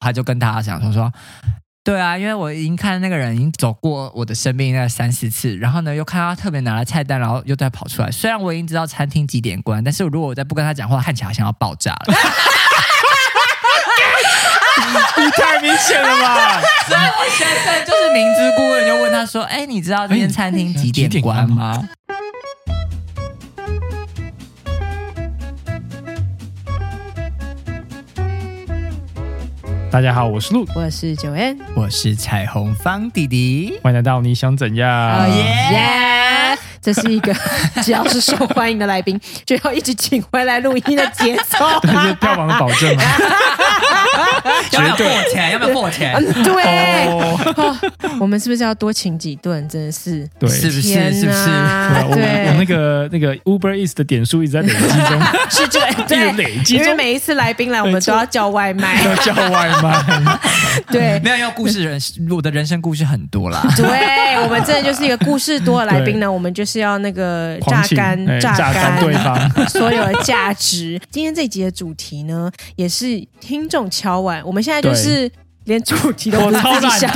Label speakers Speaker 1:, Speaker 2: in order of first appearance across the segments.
Speaker 1: 他就跟大家讲说说。对啊，因为我已经看那个人已经走过我的生命那三四次，然后呢又看到他特别拿了菜单，然后又再跑出来。虽然我已经知道餐厅几点关，但是如果我再不跟他讲话，看起来好像要爆炸了。
Speaker 2: 你 太明显了吧？
Speaker 1: 所以我现在就是明知故问，就问他说：“哎，你知道这间餐厅几点关吗？”
Speaker 2: 大家好，我是陆，
Speaker 3: 我是九 N，
Speaker 1: 我是彩虹方弟弟，
Speaker 2: 欢迎来到你想怎样？
Speaker 3: 哦耶！这是一个 只要是受欢迎的来宾，就要一直请回来录音的节奏，
Speaker 2: 这是票房的保证吗？
Speaker 1: 要不要付钱？要不要付钱？
Speaker 3: 对，我们是不是要多请几顿？真的是，
Speaker 2: 对，
Speaker 1: 是不是？是不是？
Speaker 3: 对，
Speaker 2: 我那个那个 Uber Eats 的点数一直在累积中，
Speaker 3: 是这个
Speaker 2: 对累积，
Speaker 3: 因为每一次来宾来，我们都要叫外卖，
Speaker 2: 要叫外卖。
Speaker 3: 对，
Speaker 1: 没有，要故事人，我的人生故事很多啦。
Speaker 3: 对，我们真的就是一个故事多的来宾呢，我们就是要那个榨干榨干
Speaker 2: 对方
Speaker 3: 所有的价值。今天这集的主题呢，也是听众敲碗，我们现在就是。连主题都不是自己想，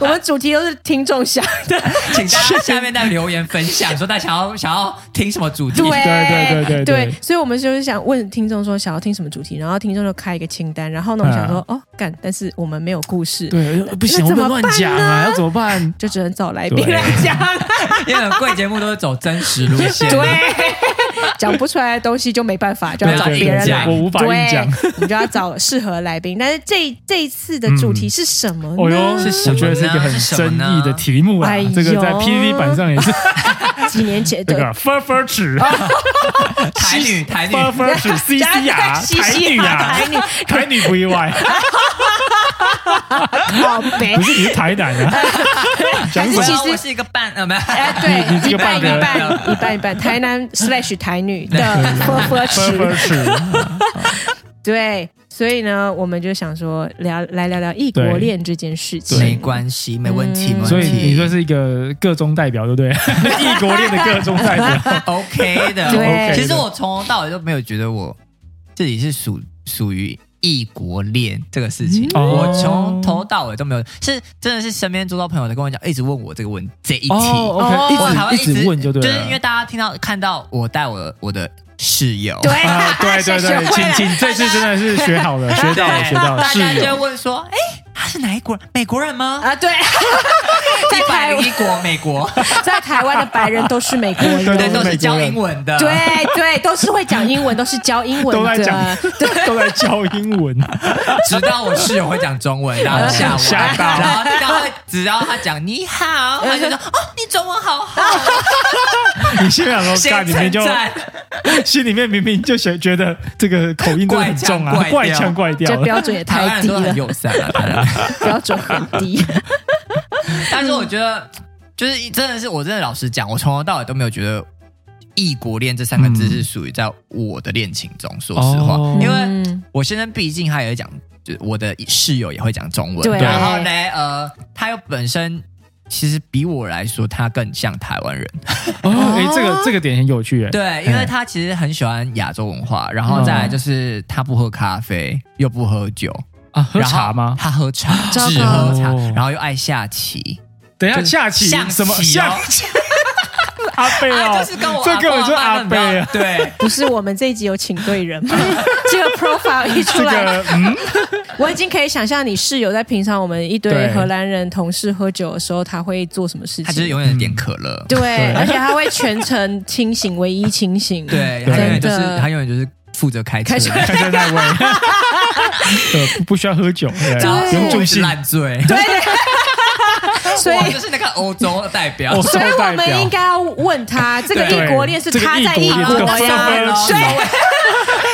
Speaker 3: 我们主题都是听众想的，
Speaker 1: 请大家下面在留言分享，说大家想要想要听什么主题？
Speaker 3: 对
Speaker 2: 对对对
Speaker 3: 对，所以我们就是想问听众说想要听什么主题，然后听众就开一个清单，然后呢，我想说哦干，但是我们没有故事，
Speaker 2: 对，不行，怎么乱讲啊？要怎么办？
Speaker 3: 就只能找来宾来讲，
Speaker 1: 因为贵节目都是走真实路线，
Speaker 3: 对。讲不出来的东西就没办法，就要找别人来。
Speaker 2: 我无法讲，
Speaker 3: 你就要找适合来宾。但是这这一次的主题是什么呢？
Speaker 1: 是
Speaker 2: 我觉得是一个很争议的题目啊。这个在 PPT 版上也是
Speaker 3: 几年前
Speaker 2: 这个 f u r f u r 尺。
Speaker 1: 台女台女。
Speaker 2: u r 尺 C C 啊，台女啊，
Speaker 3: 台女。
Speaker 2: 台女不意外。不是你是台南啊？
Speaker 1: 讲什么？其实是一个半呃，没有哎，
Speaker 3: 对，
Speaker 2: 你这个半
Speaker 3: 一半一半一半，台南 slash 台女的 f u r f u 尺，对，所以呢，我们就想说聊来聊聊异国恋这件事情，
Speaker 1: 没关系，没问题，
Speaker 2: 所以你说是一个各中代表，对不对？异国恋的各中代表，
Speaker 1: OK 的。
Speaker 3: 对，
Speaker 1: 其实我从头到尾都没有觉得我自己是属属于。异国恋这个事情，我从头到尾都没有，是真的是身边周遭朋友在跟我讲，一直问我这个问这一题
Speaker 2: ，OK，一直一直问就对，
Speaker 1: 就是因为大家听到看到我带我我的室友，
Speaker 3: 对
Speaker 2: 对对对，请请这次真的是学好了，学到了学到了，
Speaker 1: 大家就问说，哎。他是哪一国？美国人吗？
Speaker 3: 啊，对，
Speaker 1: 在台一国美国，
Speaker 3: 在台湾的白人都是美国人，
Speaker 1: 对，都是教英文的，
Speaker 3: 对对，都是会讲英文，都是教英文的，
Speaker 2: 都在讲，都在教英文。
Speaker 1: 直到我室友会讲中文，然后吓
Speaker 2: 吓到，
Speaker 1: 然后然后只要他讲你好，他就说哦，你中文好好。
Speaker 2: 你心想说，心里面就心里面明明就觉觉得这个口音都很重啊，怪腔怪调，
Speaker 3: 这标准也太低了，
Speaker 1: 友善啊。
Speaker 3: 标准很低，
Speaker 1: 但是我觉得，就是真的是，我真的老实讲，我从头到尾都没有觉得“异国恋”这三个字是属于在我的恋情中。说实话，因为我现在毕竟他也会讲，就我的室友也会讲中文，然后呢，呃，他又本身其实比我来说，他更像台湾人。
Speaker 2: 哦，哎，这个这个点很有趣，
Speaker 1: 对，因为他其实很喜欢亚洲文化，然后再来就是他不喝咖啡，又不喝酒。
Speaker 2: 啊，喝茶吗？
Speaker 1: 他喝茶，只喝茶，然后又爱下棋。
Speaker 2: 等一下，下棋什么？下棋？阿贝
Speaker 1: 哦，就是跟我
Speaker 2: 这根本就阿贝啊！
Speaker 1: 对，
Speaker 3: 不是我们这一集有请对人吗？这个 profile 一出来，嗯，我已经可以想象你室友在平常我们一堆荷兰人同事喝酒的时候，他会做什么事情？
Speaker 1: 他就是永远点可乐，
Speaker 3: 对，而且他会全程清醒，唯一清醒，
Speaker 1: 对，他永远就是他永远就是负责开车，
Speaker 2: 开车那位。呃，不需要喝酒，不用助兴，
Speaker 1: 烂醉。
Speaker 3: 对，
Speaker 1: 所以就是那个欧洲的代表。
Speaker 3: 所以我们应该要问他，这个异国恋是他在异国呀？对，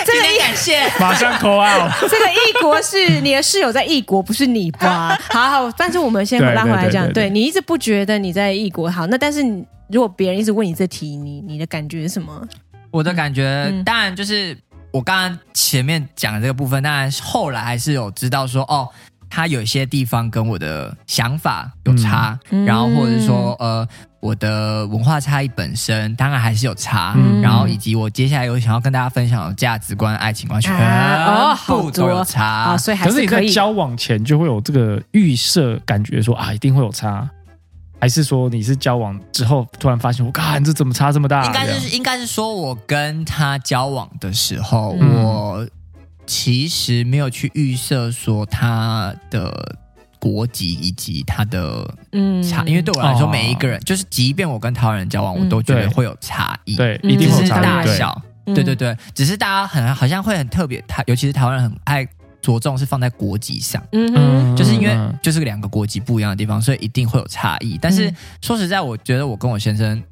Speaker 1: 这个 感谢，
Speaker 2: 马上 call out。
Speaker 3: 这个异国是你的室友在异国，不是你吧？好好，但是我们先拉回来讲，对你一直不觉得你在异国好，那但是如果别人一直问你这题，你你的感觉是什么？
Speaker 1: 我的感觉当然就是。我刚刚前面讲的这个部分，当然后来还是有知道说，哦，他有些地方跟我的想法有差，然后或者是说呃我的文化差异本身当然还是有差，然后以及我接下来有想要跟大家分享的价值观、爱情观，全部都有差。
Speaker 3: 啊，所以还是
Speaker 2: 你在交往前就会有这个预设感觉，说啊一定会有差。还是说你是交往之后突然发现，我靠，这怎么差这么大？
Speaker 1: 应该是应该是说我跟他交往的时候，我其实没有去预设说他的国籍以及他的嗯。差，因为对我来说，每一个人就是即便我跟台湾人交往，我都觉得会有差异，
Speaker 2: 对，一定是
Speaker 1: 大小，对。对对，只是大家很好像会很特别，他尤其是台湾人很爱。着重是放在国籍上，嗯哼，就是因为就是两个国籍不一样的地方，所以一定会有差异。但是说实在，我觉得我跟我先生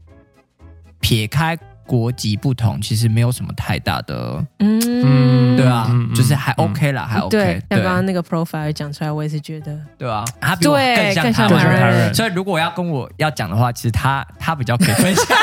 Speaker 1: 撇开。国籍不同，其实没有什么太大的，嗯，对啊，就是还 OK 啦，还 OK。
Speaker 3: 对，像刚刚那个 profile 讲出来，我也是觉得，
Speaker 1: 对啊，他比我更像台湾人。所以如果要跟我要讲的话，其实他他比较可以分享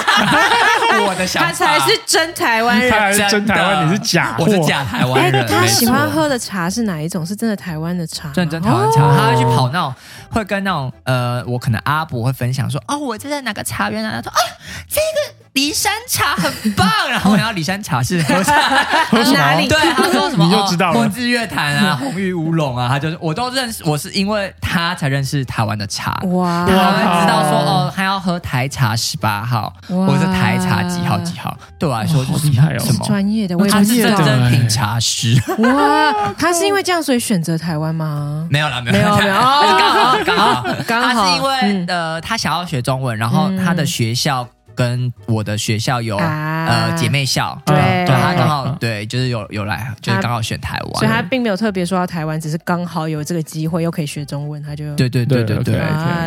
Speaker 1: 我的想法。
Speaker 3: 他才是真台湾人，
Speaker 2: 他是真台湾，你是假，
Speaker 1: 我是假台湾人。
Speaker 3: 他喜欢喝的茶是哪一种？是真的台湾的茶？
Speaker 1: 真真台湾茶，他会去跑那种，会跟那种呃，我可能阿伯会分享说，哦，我这在哪个茶园啊？他说啊，这个。骊山茶很棒，然后然后骊山茶是 喝
Speaker 3: 哪里？
Speaker 1: 对，他说什么？
Speaker 2: 你就知道了。
Speaker 1: 梦日月潭啊，红玉乌龙啊，他就是我都认识。我是因为他才认识台湾的茶哇，他会知道说哦，他要喝台茶十八号，或者台茶几号几号。对我来说就是
Speaker 2: 厉害哦，
Speaker 1: 什么
Speaker 3: 专业的，我
Speaker 1: 他是真正品茶师
Speaker 3: 哇。他是因为这样所以选择台湾吗？
Speaker 1: 没有啦，没有没有，刚好刚好刚好，他是因为呃，他想要学中文，然后他的学校。跟我的学校有呃姐妹校，
Speaker 3: 对，
Speaker 1: 他刚好对，就是有有来，就是刚好选台湾，
Speaker 3: 所以他并没有特别说到台湾，只是刚好有这个机会，又可以学中文，他就
Speaker 1: 对对对对对，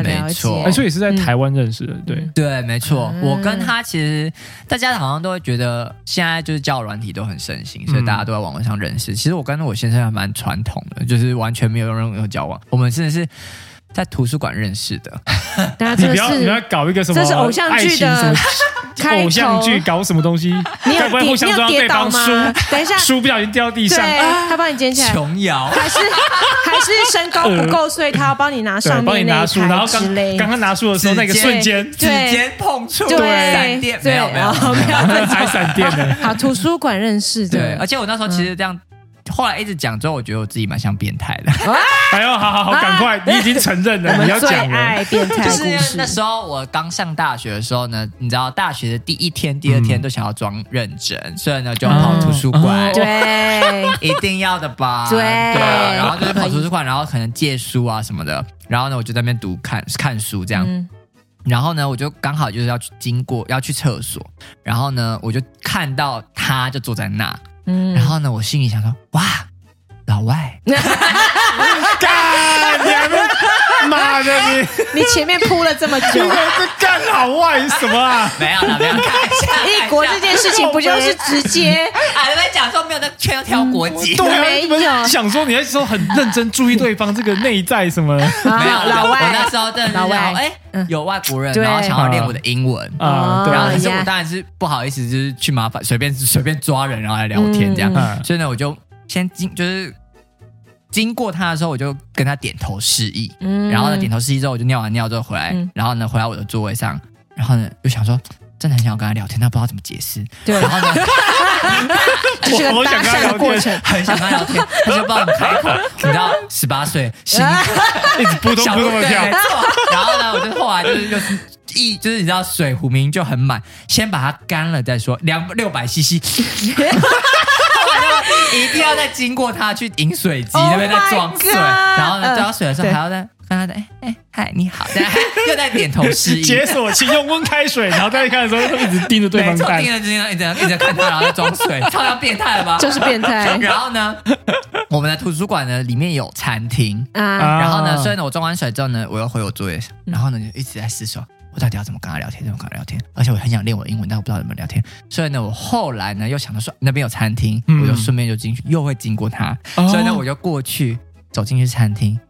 Speaker 1: 没错，
Speaker 2: 所以是在台湾认识的，对。
Speaker 1: 对，没错。我跟他其实大家好像都会觉得现在就是交友软体都很盛行，所以大家都在网络上认识。其实我跟我先生还蛮传统的，就是完全没有任何交往，我们真的是。在图书馆认识的，
Speaker 2: 你不要你要搞一个什么？
Speaker 3: 这是偶像剧的
Speaker 2: 偶像剧，搞什么东西？
Speaker 3: 你有
Speaker 2: 互相
Speaker 3: 要
Speaker 2: 对方书？
Speaker 3: 等一下，
Speaker 2: 书不小心掉地上，
Speaker 3: 他帮你捡起来。
Speaker 1: 琼瑶
Speaker 3: 还是 还是身高不够，所以他要帮你拿上面
Speaker 2: 那书，然后刚刚刚拿书的时候那个瞬间，
Speaker 1: 指尖碰触，对，闪电没有没有
Speaker 3: 没有，
Speaker 2: 还闪电的。
Speaker 3: 好，图书馆认识的，
Speaker 1: 而且我那时候其实这样。后来一直讲之后，我觉得我自己蛮像变态的。
Speaker 2: 哎呦，好好好，赶快，你已经承认了，你要讲
Speaker 3: 了。变态
Speaker 1: 就是那时候我刚上大学的时候呢，你知道大学的第一天、第二天都想要装认真，所以呢就跑图书馆。
Speaker 3: 对，
Speaker 1: 一定要的吧？
Speaker 3: 对，
Speaker 1: 然后就是跑图书馆，然后可能借书啊什么的。然后呢，我就在那边读看看书这样。然后呢，我就刚好就是要去经过要去厕所，然后呢，我就看到他就坐在那。嗯，然后呢，我心里想说，哇，老外，
Speaker 2: 干你妈的你，
Speaker 3: 你前面铺了这么久，
Speaker 2: 这干老外什么啊？
Speaker 1: 没有了，没有看一下，
Speaker 3: 异国这件事情不就是直接？
Speaker 1: 啊？你们讲说没有在圈挑国籍，
Speaker 2: 对，没有。想说你那时候很认真注意对方这个内在什么？没
Speaker 1: 有，老外，我那时候真的老外，哎。有外国人，然后想要练我的英文。啊，然后可是我当然是不好意思，就是去麻烦随便随便抓人，然后来聊天这样。所以呢，我就先进就是经过他的时候，我就跟他点头示意。嗯然后呢，点头示意之后，我就尿完尿之后回来，然后呢，回到我的座位上，然后呢，就想说，真的很想要跟他聊天，但不知道怎么解释。
Speaker 3: 对，
Speaker 1: 然后呢，
Speaker 3: 是个搭讪的过程，
Speaker 1: 很想跟他聊天，但是不知道怎么开口。你知道，十八岁，心
Speaker 2: 一直扑通扑通的跳。
Speaker 1: 然后呢，我就后来就是就是一就是你知道水壶明明就很满，先把它干了再说，两六百 CC，一定要再经过它去饮水机那边再装水，然后呢装水的时候还要再跟他的哎哎嗨你好，又在点头示意，
Speaker 2: 解锁请用温开水，然后再看的时候一直盯着对方看，
Speaker 1: 盯着盯着一直一直看他，然后再装水，超像变态了吧？
Speaker 3: 就是变态。
Speaker 1: 然后呢，我们的图书馆呢里面有餐厅。啊，然后呢，所以呢我装完水之后呢，我又回我座位，然后呢就一直在思索，我到底要怎么跟他聊天，怎么跟他聊天？而且我很想练我英文，但我不知道怎么聊天。所以呢，我后来呢又想到说那边有餐厅，我就顺便就进去，又会经过他，所以呢我就过去走进去餐厅。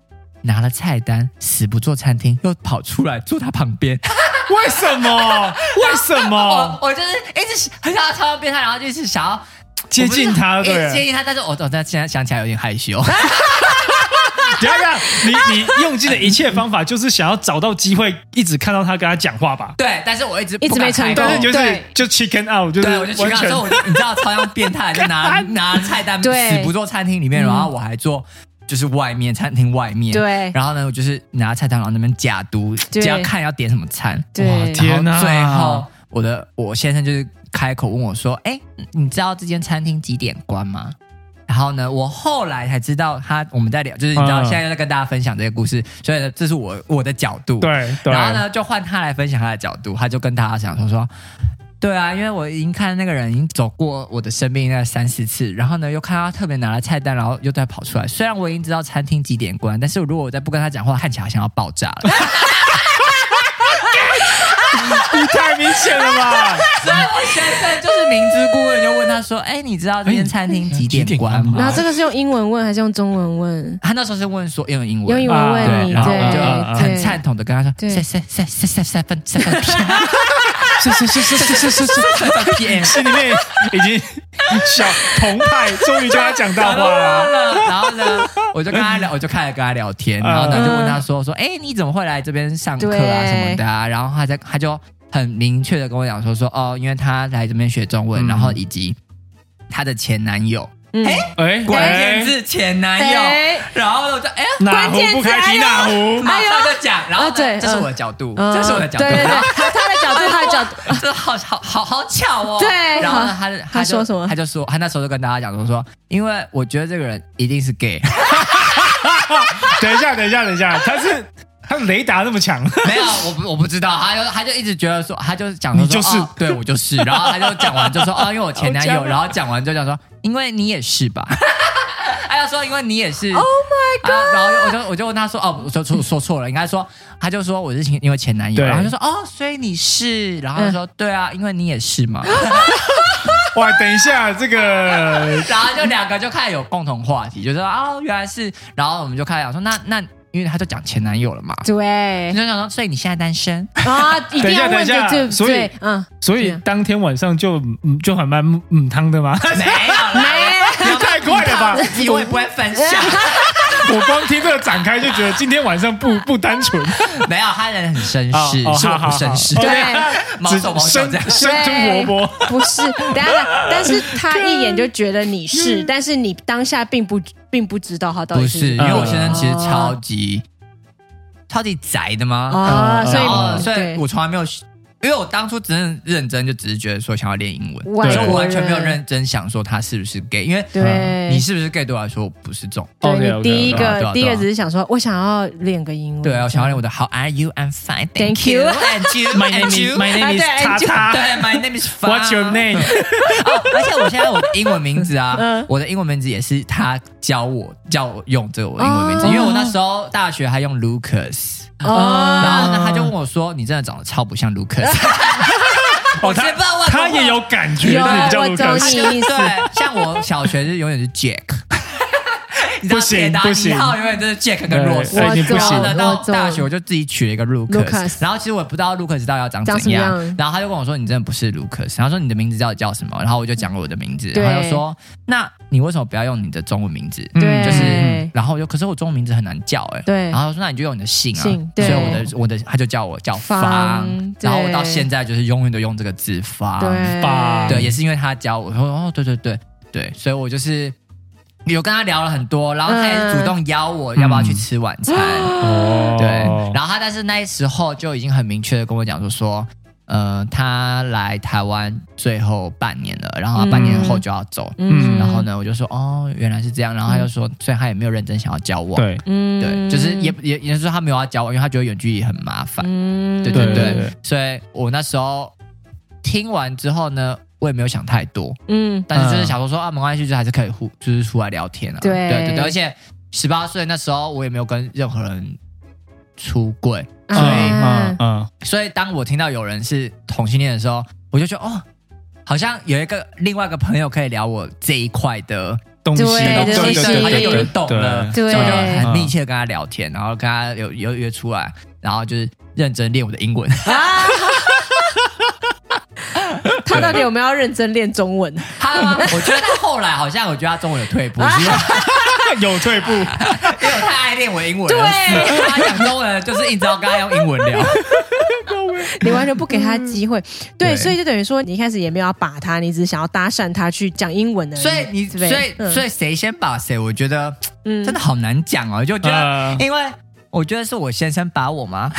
Speaker 1: 拿了菜单，死不做餐厅，又跑出来坐他旁边，
Speaker 2: 为什么？为什么？
Speaker 1: 我就是一直很想要超变态，然后就是想要
Speaker 2: 接近他，对，
Speaker 1: 接近他，但是我我现在想起来有点害羞。
Speaker 2: 等一下，你你用尽了一切方法，就是想要找到机会，一直看到他跟他讲话吧？
Speaker 1: 对，但是我一直
Speaker 3: 一直没成功。
Speaker 2: 但是就是
Speaker 3: 对。
Speaker 2: 就 chicken out，就是
Speaker 1: 对，我就去看，
Speaker 2: 完全
Speaker 1: 所以我就 你知道超像变态，就拿 拿菜单
Speaker 3: 对
Speaker 1: 死不做餐厅里面，然后我还做就是外面餐厅外面，
Speaker 3: 对。
Speaker 1: 然后呢，我就是拿菜单，然后那边假读，
Speaker 3: 对。
Speaker 1: 只要看要点什么餐，
Speaker 3: 对。
Speaker 2: 哇天哪
Speaker 1: 然后最后我的我先生就是开口问我说：“哎，你知道这间餐厅几点关吗？”然后呢，我后来才知道他我们在聊，就是你知道
Speaker 2: 嗯
Speaker 1: 现在又在跟大家分享这个故事，所以呢，这是我我的角度。
Speaker 2: 对对，
Speaker 1: 然后呢，就换他来分享他的角度，他就跟大家讲说说。对啊，因为我已经看那个人已经走过我的生命那三四次，然后呢又看到他特别拿了菜单，然后又再跑出来。虽然我已经知道餐厅几点关，但是如果我再不跟他讲话，看起来好像要爆炸了。
Speaker 2: 太明显了吧？
Speaker 1: 所以我先生就是明知故问，就问他说：“哎，你知道这间餐厅几点关吗？”
Speaker 3: 然后这个是用英文问还是用中文问？
Speaker 1: 他那时候是问说用英文，
Speaker 3: 用英文问，你，
Speaker 1: 然后我就
Speaker 3: 对对
Speaker 1: 很赞同的跟他说：“
Speaker 3: 对
Speaker 1: 三三三三三三分三分 PM，
Speaker 2: 是是是是是是是是，
Speaker 1: 三分 PM。”
Speaker 2: 心里面已经小澎湃，终于叫他讲大话了。
Speaker 1: 然后呢，我就跟他聊，我就开始跟他聊天，然后呢就问他说说，哎，你怎么会来这边上课啊什么的啊？然后他在他就很明确的跟我讲说说哦，因为他来这边学中文，
Speaker 2: 嗯。
Speaker 1: 然后以及他的前男友，
Speaker 3: 哎，
Speaker 2: 哎，
Speaker 1: 关键字前男友，
Speaker 3: 哎
Speaker 1: 然后我就哎。
Speaker 2: 哪壶不开提哪壶。
Speaker 1: 马上就讲，然后
Speaker 3: 啊对
Speaker 1: 这是
Speaker 3: 嗯。
Speaker 1: 我的角度，
Speaker 3: 嗯。
Speaker 1: 这是我的角度，
Speaker 3: 对对他他的角度，他的角度，
Speaker 1: 这好好好好巧哦。
Speaker 3: 对
Speaker 1: 然后呢，他就
Speaker 3: 他
Speaker 1: 就
Speaker 3: 说什么？
Speaker 1: 他就说，他那时候就跟大家讲说说，因为我觉得这个人一定是 gay，
Speaker 2: 等一下，等一下，等一下，他是他雷达那么强，
Speaker 1: 没有，我不我不知道，他就他就一直觉得说，他就讲说
Speaker 2: 你就是
Speaker 1: 哦对我就是，然后他就讲完就说哦，因为我前男友，然后讲完就讲说，因为你也是吧。他就说，因为你也是，Oh my god！、然后我就我就问他说，哦，我说错说错了，应该说，他就说我是因为前男友，然后就说哦，所以你是，然后他就说、对啊，因为你也是嘛，
Speaker 2: 哇！等一下，这个
Speaker 1: 然后就两个就开始有共同话题，就说哦，原来是，然后我们就开始讲说，那那因为他就讲前男友了嘛，
Speaker 3: 对
Speaker 1: 你就想说，所以你现在单身？
Speaker 3: 啊，一定要问
Speaker 2: 等一下
Speaker 3: 这这，
Speaker 2: 所以，
Speaker 3: 嗯，
Speaker 2: 所以当天晚上就嗯就很蛮嗯汤的吗？
Speaker 1: 没有啦，
Speaker 3: 没
Speaker 1: 有
Speaker 2: 太快了吧
Speaker 1: 自己我也不会分享。
Speaker 2: 我光听这个展开就觉得今天晚上不不单纯，
Speaker 1: 没有，他人很绅士，是不绅士
Speaker 2: 好，
Speaker 3: 对
Speaker 1: 毛手毛脚
Speaker 2: 生
Speaker 1: 这样。
Speaker 2: 生吞活剥。
Speaker 3: 不是，等一下，但是他一眼就觉得你是，但是你当下并不并不知道他到底
Speaker 1: 不是，因为我先生其实
Speaker 3: 哦。
Speaker 1: 超级超级宅的吗，
Speaker 3: 啊，
Speaker 2: 嗯
Speaker 3: 所以
Speaker 1: 所以我从来没有，因为我当初真的认真就只是觉得说想要练英文，
Speaker 3: 外
Speaker 1: 所以我完全没有
Speaker 3: 人
Speaker 1: 认真想说他是不是 gay，因为
Speaker 3: 对
Speaker 1: 你是不是 gay 对我来说不是重。
Speaker 3: 对你第一个第一个只是想说，我想要练个英文，
Speaker 1: 对啊，我想要练我的 How are you? I'm fine, thank
Speaker 3: you.
Speaker 1: And you,
Speaker 2: My name is
Speaker 1: you.
Speaker 2: My name is 叉叉。
Speaker 1: 对，My name is.
Speaker 2: What's your name？
Speaker 1: 哦，而且我现在我的英文名字啊，
Speaker 3: 嗯
Speaker 1: 我的英文名字也是他教我教我用这个我的英文名字，
Speaker 3: 哦
Speaker 1: 因为我那时候大学还用 Lucas，、
Speaker 3: 哦，
Speaker 1: 然后呢他就问我说：“你真的长得超不像 Lucas。”
Speaker 2: 哦，他他也有感觉，
Speaker 3: 有
Speaker 2: 你比较
Speaker 3: 我
Speaker 2: Lucas
Speaker 3: 懂你意思
Speaker 1: 对，像我小学就永远是 Jack。你知道
Speaker 2: 不行
Speaker 1: 铁达
Speaker 2: 不行。
Speaker 1: 尼号永远都是 Jack 跟 Rose，
Speaker 2: 对你不行。
Speaker 1: 然后呢，到大学我就自己取了一个
Speaker 3: Lucas，Lucas
Speaker 1: 然后其实我也不知道 Lucas 到底要长
Speaker 3: 长
Speaker 1: 怎样。
Speaker 3: 什么样，
Speaker 1: 然后他就跟我说你真的不是 Lucas，然后说你的名字到底叫什么，然后我就讲了我的名字，然后他就说那你为什么不要用你的中文名字？就是，然后我就可是我中文名字很难叫哎、
Speaker 3: 对。
Speaker 1: 然后他说那你就用你的姓啊，
Speaker 3: 姓对。
Speaker 1: 所以我的我的他就叫我叫
Speaker 3: 方。
Speaker 1: 方，然后我到现在就是永远都用这个字方，
Speaker 3: 对。
Speaker 2: 吧
Speaker 1: 对，也是因为他教我，说哦，对对对对，所以我就是有跟他聊了很多，然后他也是主动邀我要不要去吃晚餐，
Speaker 2: 哦
Speaker 1: 对，然后他但是那时候就已经很明确的跟我讲说说。呃，他来台湾最后半年了，然后他半年后就要走，
Speaker 2: 嗯。
Speaker 1: 然后呢，我就说哦，原来是这样，然后他就说，虽然他也没有认真想要交往，
Speaker 2: 对。
Speaker 3: 嗯。
Speaker 1: 对，就是也也也是说他没有要交往，因为他觉得远距离很麻烦，
Speaker 3: 嗯。
Speaker 1: 对对。对，所以我那时候听完之后呢，我也没有想太多，
Speaker 3: 嗯。
Speaker 1: 但是就是想说说啊，没关系，就还是可以互就是出来聊天啊，
Speaker 3: 对
Speaker 1: 对对对，而且十八岁那时候我也没有跟任何人出柜，
Speaker 2: 嗯。
Speaker 1: 所以、
Speaker 3: 啊
Speaker 2: 嗯嗯，
Speaker 1: 所以当我听到有人是同性恋的时候，我就觉得哦，好像有一个另外一个朋友可以聊我这一块的
Speaker 2: 东西
Speaker 3: 对
Speaker 1: 东西，
Speaker 3: 对对
Speaker 1: 好像有人懂了，
Speaker 3: 对
Speaker 1: 所以我就
Speaker 2: 嗯。
Speaker 1: 很密切的跟他聊天，然后跟他有有约出来，然后就是认真练我的英文。
Speaker 3: 啊，他到底有没有要认真练中文？
Speaker 1: 他吗？我觉得他后来好像，我觉得他中文有退步，
Speaker 2: 有退步，因为
Speaker 1: 我太爱练我英文了。对，他讲中文就是一直要跟他用英文聊。
Speaker 3: 你完全不给他机会，对，所以就等于说你一开始也没有要把他，你只是想要搭讪他去讲英文的。
Speaker 1: 所以你，所以，所以谁先把谁？我觉得，嗯，真的好难讲哦。就觉得，因为我觉得是我先生把我吗？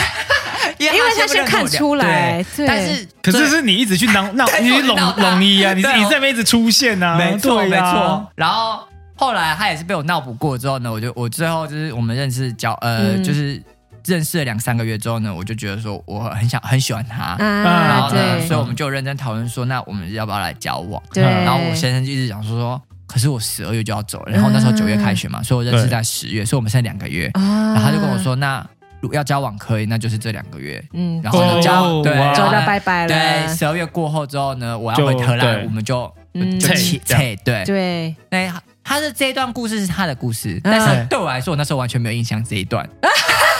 Speaker 3: 因为他先看出来，
Speaker 1: 但是
Speaker 2: 可是是你一直去闹闹，你拢拢一啊，你你这边一直出现啊，
Speaker 1: 没错没错。然后后来他也是被我闹不过之后呢，我就我最后就是我们认识交呃就是。认识了两三个月之后呢，我就觉得说我很想很喜欢他，然后呢，所以我们就认真讨论说，那我们要不要来交往？
Speaker 3: 对。
Speaker 1: 然后我先生就一直讲说说，可是我十二月就要走了，然后那时候九月开学嘛，所以我认识在十月，所以我们剩两个月。然后他就跟我说，那要交往可以，那就是这两个月。嗯。然后呢，交对，
Speaker 3: 走到拜拜了。
Speaker 1: 对，十二月过后之后呢，我要回荷兰，我们就就切切对
Speaker 3: 对。
Speaker 1: 那他的这一段故事是他的故事，但是对我来说，我那时候完全没有印象这一段。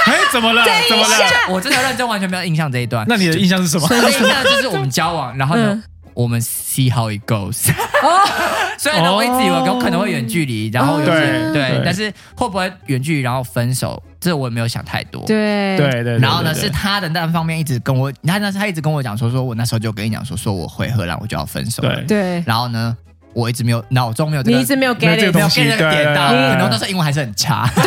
Speaker 2: 哎，怎么了？怎么了？
Speaker 1: 我真的认真，完全没有印象这一段。
Speaker 2: 那你的印象是什么？
Speaker 1: 印象 就是我们交往，然后呢，我们 see how it goes。虽然呢，我一直以为有可能会远距离，然后有些对，但是会不会远距离然后分手，这我也没有想太多。
Speaker 3: 对
Speaker 2: 对对。
Speaker 1: 然后呢，是他的那方面一直跟我，他那是他一直跟我讲说，说我那时候就跟你讲说，说我回荷兰我就要分手。
Speaker 2: 对
Speaker 3: 对。
Speaker 1: 然后呢，我一直没有脑中没有，你
Speaker 3: 一直没有 get
Speaker 2: 这个东西，
Speaker 1: 没有 get 到，可能那时候英文还是很差。
Speaker 3: 对。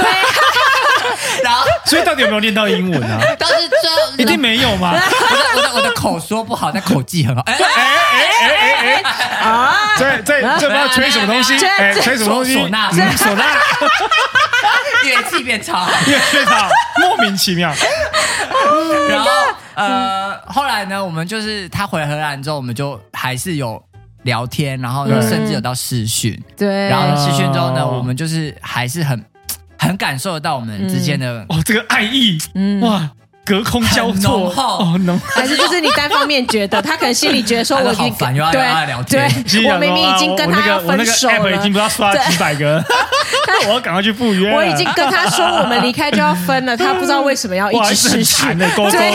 Speaker 1: 然后，
Speaker 2: 所以到底有没有练到英文啊？
Speaker 1: 但是这
Speaker 2: 一定没有吗？
Speaker 1: 我的我的我的口说不好，但口技很好。哎哎哎哎哎
Speaker 2: 哎！啊！在在这不知道吹什么东西？哎，吹什么东西？
Speaker 1: 唢呐，
Speaker 2: 唢呐，
Speaker 1: 乐器变超好，
Speaker 2: 乐器好，莫名其妙。
Speaker 1: 然后呃，后来呢，我们就是他回荷兰之后，我们就还是有聊天，然后甚至有到视讯。
Speaker 3: 对，
Speaker 1: 然后视讯之后呢，我们就是还是很。很感受得到我们之间的
Speaker 2: 哦，这个爱意，嗯，哇，隔空交错，
Speaker 3: 还是就是你单方面觉得，他可能心里觉得说，我已经
Speaker 1: 对对，
Speaker 3: 我明明已经跟他要分手了，
Speaker 2: 已经不知道刷几百个，我要赶快去赴约，
Speaker 3: 我已经跟他说我们离开就要分了，他不知道为什么要一直失去，
Speaker 1: 对，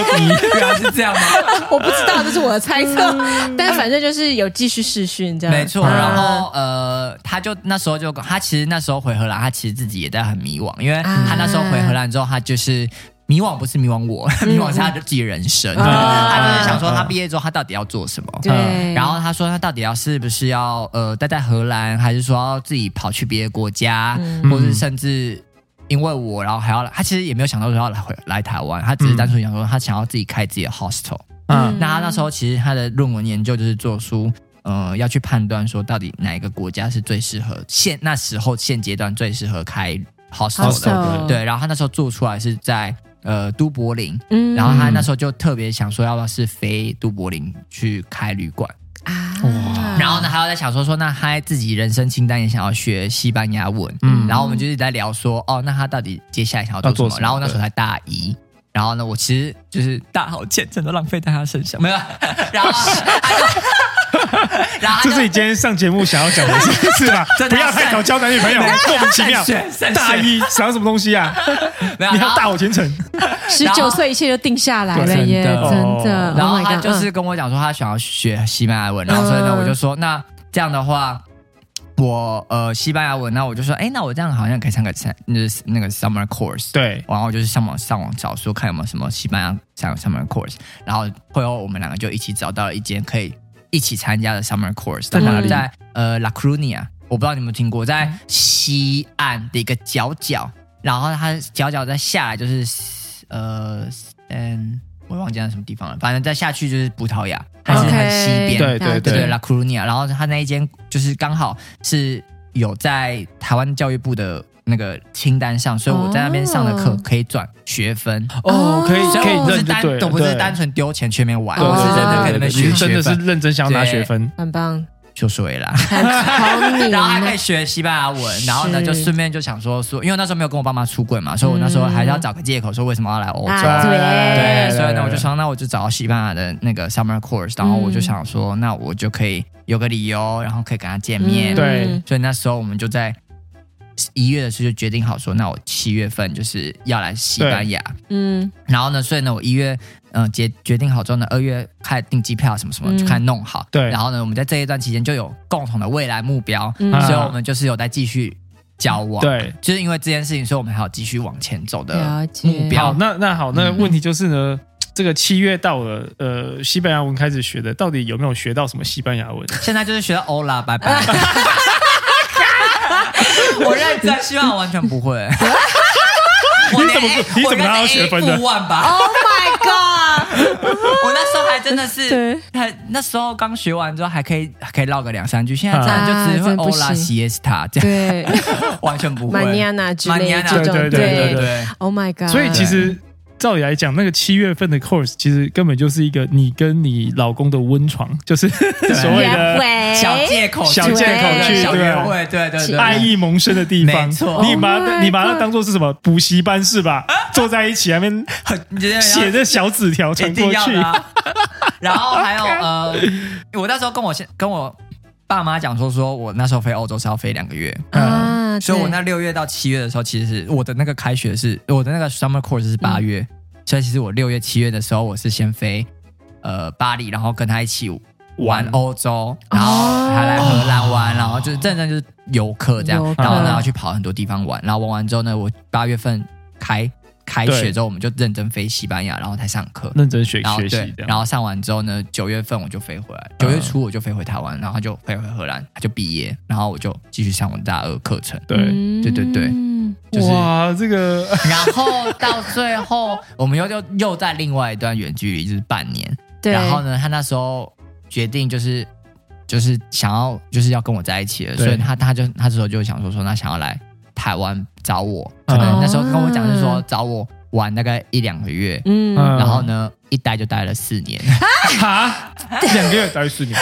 Speaker 1: 原来是这样吗？
Speaker 3: 我不知道，这是我的猜测，但反正就是有继续试训这样，
Speaker 1: 没错。然后呃，他就那时候就他其实那时候回荷兰，他其实自己也在很迷惘，因为他那时候回荷兰之后，他就是。迷惘不是迷惘我，迷惘是他的自己人生。他就是想说，他毕业之后他到底要做什么？
Speaker 3: 对。
Speaker 1: 然后他说，他到底要是不是要呃待在荷兰，还是说要自己跑去别的国家，或者甚至因为我，然后还要他其实也没有想到说要来回来台湾，他只是单纯想说他想要自己开自己的 hostel。嗯。那他那时候其实他的论文研究就是做出呃要去判断说到底哪一个国家是最适合现那时候现阶段最适合开 hostel 的。对。然后他那时候做出来是在。呃，都柏林，嗯，然后他那时候就特别想说，要不要是飞都柏林去开旅馆啊？哇！然后呢，还有在想说，说那他自己人生清单也想要学西班牙文，嗯，然后我们就是在聊说，哦，那他到底接下来想要做什么？然后那时候才大一，然后呢，我其实就是大好钱真的浪费在他身上，没有，然后。
Speaker 2: 然后这是你今天上节目想要讲的事是吧？不要太早交男女朋友，莫名其妙。大一想要什么东西啊？你要大我前程。
Speaker 3: 十九岁一切就定下来了耶，真的。
Speaker 1: 然后他就是跟我讲说，他想要学西班牙文，然后所以呢，我就说，那这样的话，我呃西班牙文，那我就说，哎，那我这样好像可以上个那那个 summer course。
Speaker 2: 对，
Speaker 1: 然后就是上网上网找说，看有没有什么西班牙上 summer course。然后会后我们两个就一起找到了一间可以。一起参加的 summer course 在哪里？在呃 La Crunia，我不知道你有没有听过，在西岸的一个角角，然后它角角再下来就是呃嗯，我忘记在什么地方了，反正再下去就是葡萄牙，还是很西边，
Speaker 2: 对对对
Speaker 1: ，La Crunia。然后它那一间就是刚好是有在台湾教育部的。那个清单上，所以我在那边上的课可以转学分。
Speaker 2: 哦，可以可以认
Speaker 1: 单，都不是单纯丢钱去那边玩，
Speaker 2: 我
Speaker 1: 是真的在那边学，
Speaker 2: 真的是认真想要拿学分，
Speaker 3: 很棒，
Speaker 1: 就是为了，
Speaker 3: 然
Speaker 1: 后还可以学西班牙文，然后呢就顺便就想说说，因为那时候没有跟我爸妈出柜嘛，所以我那时候还是要找个借口说为什么要来欧洲，对，所以呢我就说那我就找到西班牙的那个 summer course，然后我就想说那我就可以有个理由，然后可以跟他见面，
Speaker 2: 对，
Speaker 1: 所以那时候我们就在。一月的时候就决定好说，那我七月份就是要来西班牙，嗯，然后呢，所以呢，我一月嗯决决定好之后呢，二月开始订机票什么什么就开始弄好，
Speaker 2: 对，
Speaker 1: 然后呢，我们在这一段期间就有共同的未来目标，所以我们就是有在继续交往。，
Speaker 2: 对。
Speaker 1: 就是因为这件事情，所以我们还要继续往前走的目标
Speaker 2: 好，。那那好，那
Speaker 1: 嗯
Speaker 2: 问题就是呢，这个七月到了，呃，西班牙文开始学的，到底有没有学到什么西班牙文？
Speaker 1: 现在就是学到欧啦，拜拜。我认真，希望我完全不会。
Speaker 2: 你怎么你怎么
Speaker 1: 我应该
Speaker 2: 拿到
Speaker 1: 是
Speaker 2: 学分的
Speaker 1: 1吧
Speaker 3: ？Oh my god！
Speaker 1: 我那时候还真的是，
Speaker 3: 对，
Speaker 1: 还那时候刚学完之后还可以还可以唠个两三句，现在真的就只会欧啦、
Speaker 3: 行
Speaker 1: 西耶斯塔这样，
Speaker 3: 对，
Speaker 1: 完全不会。
Speaker 3: 玛尼亚娜之类的
Speaker 1: Mañana，
Speaker 3: 这种，
Speaker 2: 对对对对
Speaker 1: 对
Speaker 3: ，，Oh my god！
Speaker 2: 所以其实照理来讲，那个七月份的 course 其实根本就是一个你跟你老公的温床，就是所谓的
Speaker 1: 小借口，
Speaker 2: 小借口去
Speaker 1: 约会，对对对，
Speaker 2: 爱意萌生的地方。
Speaker 1: 没错。
Speaker 2: 你把
Speaker 3: Oh
Speaker 2: 它你把它当做是什么补习班是吧？坐在一起那边
Speaker 1: 很
Speaker 2: 写着小纸条传过去。
Speaker 1: 然后还有呃，我那时候跟我先跟我爸妈讲说，说我那时候飞欧洲是要飞两个月，
Speaker 3: 啊，
Speaker 1: 所以我那六月到七月的时候，其实是我的那个开学是我的那个 summer course 是八月，
Speaker 3: 嗯。
Speaker 1: 所以其实我六月七月的时候，我是先飞呃巴黎，然后跟他一起玩
Speaker 2: 玩
Speaker 1: 欧洲，然后还来荷兰玩，
Speaker 2: 哦。
Speaker 1: 然后就是真正就是游客这样
Speaker 3: 游，客。
Speaker 1: 然后呢要去跑很多地方玩，然后玩完之后呢，我八月份开开学之后，我们就认真飞西班牙，然后才上课。
Speaker 2: 认真学学习，
Speaker 1: 然后上完之后呢，九月份我就飞回来，九月初我就飞回台湾，然后就飞回荷兰，就毕业，然后我就继续上我大二课程。
Speaker 2: 对，
Speaker 3: 嗯
Speaker 1: 对对对就是
Speaker 2: 哇，这个
Speaker 1: 然后到最后，我们又又又在另外一段远距离，就是半年。
Speaker 3: 对，
Speaker 1: 然后呢，他那时候决定就是就是想要就是要跟我在一起了，所以他他就他这时候就想说说，那想要来台湾找我，可能那时候跟我讲是说找我玩大概一两个月，
Speaker 3: 嗯。
Speaker 2: 嗯
Speaker 1: 然后呢一待就待了四年。
Speaker 2: 哈，两个月待四年，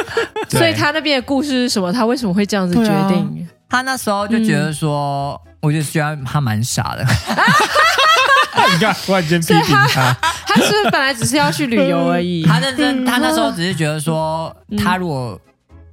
Speaker 3: 所以他那边的故事是什么？他为什么会这样子决定？
Speaker 1: 他那时候就觉得说，我就觉得他蛮傻的，
Speaker 2: 你看，突然间批评他，
Speaker 3: 他是不是本来只是要去旅游而已？
Speaker 1: 他认真，他那时候只是觉得说，
Speaker 3: 嗯。
Speaker 1: 他如果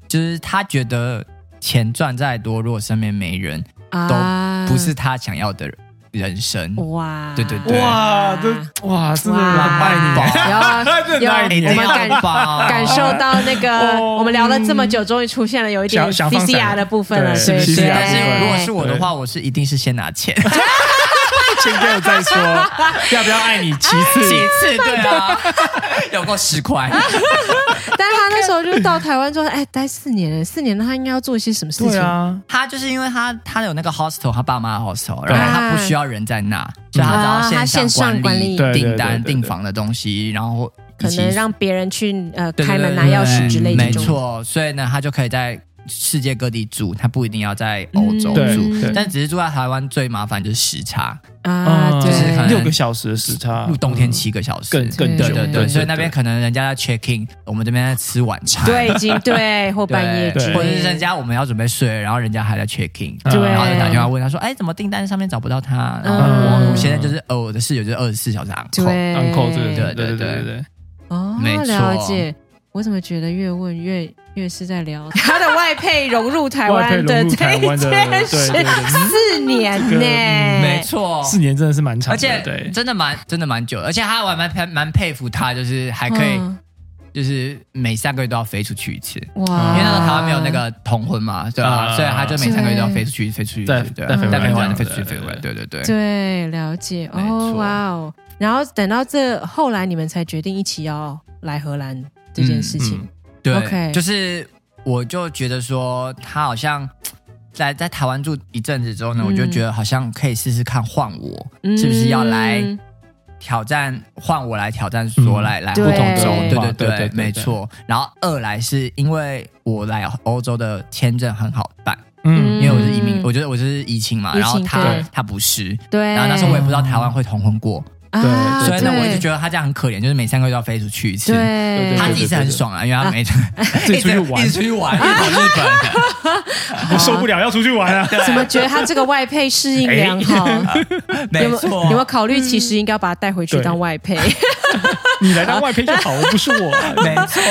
Speaker 1: 就是他觉得钱赚再多，如果身边没人，
Speaker 3: 啊
Speaker 1: 不是他想要的人生。
Speaker 3: 哇，
Speaker 1: 对对对。
Speaker 2: 哇，这哇，真的爱你，
Speaker 3: 有
Speaker 2: 真的很爱你
Speaker 3: 有我们感
Speaker 1: 感
Speaker 3: 感受到那个
Speaker 2: 哦。
Speaker 3: 我们聊了这么久，终于出现了有一点
Speaker 2: 想想放
Speaker 3: CCR 的部分了，
Speaker 2: 对
Speaker 3: 对
Speaker 2: 是。
Speaker 1: 但是如果是我的话，我是一定是先拿钱，
Speaker 2: 钱给我再说，要不要爱你？其次，
Speaker 1: 其次对啊，有过十块，
Speaker 3: 但是他那时候就到台湾之后，哎，待四年了，四年了，他应该要做一些什么事情？
Speaker 2: 对啊，
Speaker 1: 他就是因为他他有那个 hostel，他爸妈的 hostel，然后他不需要人在那，所以他
Speaker 3: 线上管理。
Speaker 1: 订单、订房的东西，然后
Speaker 3: 可能让别人去呃开门拿钥匙之类的
Speaker 1: 没。错，所以呢，他就可以在世界各地住，他不一定要在欧洲
Speaker 3: 嗯
Speaker 1: 住，但只是住在台湾最麻烦就是时差，
Speaker 3: 啊，
Speaker 1: 就是可能
Speaker 2: 六个小时的时差，
Speaker 1: 冬天七个小时，
Speaker 2: 更更久，
Speaker 1: 对对对，所以那边可能人家在 check in，我们这边在吃晚餐，
Speaker 3: 对，已经对或半夜
Speaker 1: 或者是人家我们要准备睡，然后人家还在 check in，
Speaker 2: 对。
Speaker 1: 然后就打电话问他说，哎，怎么订单上面找不到他？然后
Speaker 3: 嗯
Speaker 1: 我我现在就是呃，我的室友就是二十四小时 on call，
Speaker 3: 对
Speaker 1: 对
Speaker 2: 对对
Speaker 1: 对。对
Speaker 2: 对对，
Speaker 3: 哦，
Speaker 1: 没错。
Speaker 3: 了解。我怎么觉得越问越越是在聊 他的外配融入台湾的这
Speaker 2: 一
Speaker 3: 件事
Speaker 2: 对对，
Speaker 3: 四年
Speaker 2: 这个
Speaker 3: 呢？
Speaker 1: 没错，
Speaker 2: 四年真的是蛮长的，
Speaker 1: 而且
Speaker 2: 对，
Speaker 1: 真的蛮真的蛮久的，而且他我还蛮蛮蛮佩服他，就是还可以，
Speaker 3: 嗯。
Speaker 1: 就是每三个月都要飞出去一次。
Speaker 3: 哇，
Speaker 1: 因为那时候台湾没有那个同婚嘛，对吧、
Speaker 2: 啊。
Speaker 1: 所以他就每三个月都要飞出去，飞出去，
Speaker 2: 对
Speaker 1: 对，
Speaker 2: 再飞回来
Speaker 1: 飞出去，飞回来，对对对。
Speaker 3: 对了解。哦，哇哦，然后等到这后来你们才决定一起要来荷兰这件事情。
Speaker 2: 嗯，
Speaker 1: 对
Speaker 3: OK
Speaker 1: 就是我就觉得说他好像在在台湾住一阵子之后呢，
Speaker 3: 嗯。
Speaker 1: 我就觉得好像可以试试看换我，
Speaker 3: 嗯。
Speaker 1: 是不是要来挑战换我来挑战说
Speaker 2: 嗯
Speaker 1: 来来
Speaker 3: 对
Speaker 1: 欧洲，
Speaker 3: 对。
Speaker 1: 对对
Speaker 2: 对
Speaker 1: 没错。然后二来是因为我来欧洲的签证很好办，
Speaker 2: 嗯，
Speaker 1: 因为我是移民
Speaker 3: 嗯，
Speaker 1: 我觉得我就是移情嘛，
Speaker 3: 情
Speaker 1: 然后他他不是，
Speaker 3: 对，
Speaker 1: 然后那时候我也不知道台湾会同婚过，
Speaker 3: 啊
Speaker 2: 对
Speaker 1: 所以呢我一直觉得他这样很可怜，就是每三个月都要飞出去一次。
Speaker 3: 对，
Speaker 1: 他自己是很爽啊，因为他每
Speaker 2: 自己出去玩
Speaker 1: 一直出去玩，一直跑日本，
Speaker 2: 我受不了，要出去玩啊！
Speaker 3: 怎么觉得他这个外配适应良好？有 没
Speaker 1: 错，
Speaker 3: 有没有考虑，其实应该要把他带回去
Speaker 2: 对
Speaker 3: 当外配？
Speaker 2: 你来当外配就好，而不是我。
Speaker 1: 没错，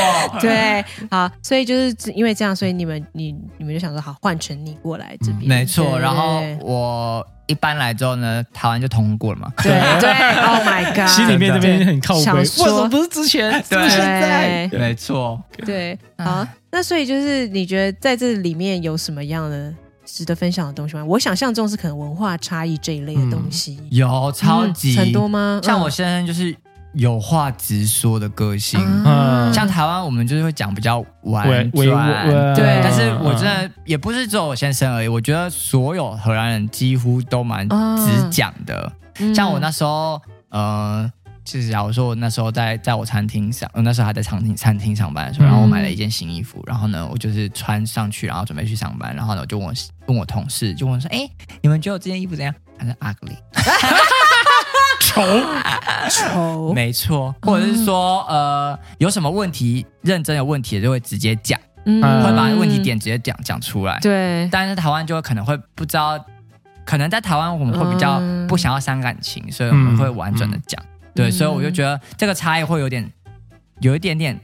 Speaker 3: 对，好，所以就是因为这样，所以你们你你们就想说，好，换成你过来这边，
Speaker 1: 没错。然后我一搬来之后呢，台湾就通过了嘛，
Speaker 3: 对。对，Oh my God，
Speaker 2: 心里面这边很靠背，
Speaker 3: 想
Speaker 2: 为
Speaker 3: 说
Speaker 2: 什么不是之前？
Speaker 3: 对。
Speaker 1: 没错。
Speaker 3: 对，好，那所以就是你觉得在这里面有什么样的值得分享的东西吗？我想象中是可能文化差异这一类的东西，
Speaker 1: 有超级。
Speaker 3: 嗯很多吗？
Speaker 1: 像我
Speaker 3: 嗯
Speaker 1: 先生就是有话直说的个性，
Speaker 3: 啊。
Speaker 2: 嗯。
Speaker 1: 像台湾我们就是会讲比较婉转。
Speaker 3: 对
Speaker 1: 但是我真的也不是只有我先生而已，我觉得所有荷兰人几乎都蛮直讲的。
Speaker 3: 嗯。
Speaker 1: 像我那时候，呃，就是假如说我那时候在在我餐厅上，我那时候还在餐厅餐厅上班的时候，
Speaker 3: 嗯。
Speaker 1: 然后我买了一件新衣服，然后呢，我就是穿上去，然后准备去上班，然后呢，我就问我问我同事，就问我说，哎，你们觉得我这件衣服怎样？他说 ugly，
Speaker 2: 丑，
Speaker 3: 丑，
Speaker 1: 没错，或者是说，呃，有什么问题，认真有问题的就会直接讲，
Speaker 3: 嗯。
Speaker 1: 会把问题点直接讲讲出来。
Speaker 3: 对，
Speaker 1: 但是台湾就可能会不知道，可能在台湾我们会比较
Speaker 3: 嗯。
Speaker 1: 不想要伤感情，所以我们会婉转的讲。对，
Speaker 3: 嗯。
Speaker 1: 所以我就觉得这个差异会有点，有一点点，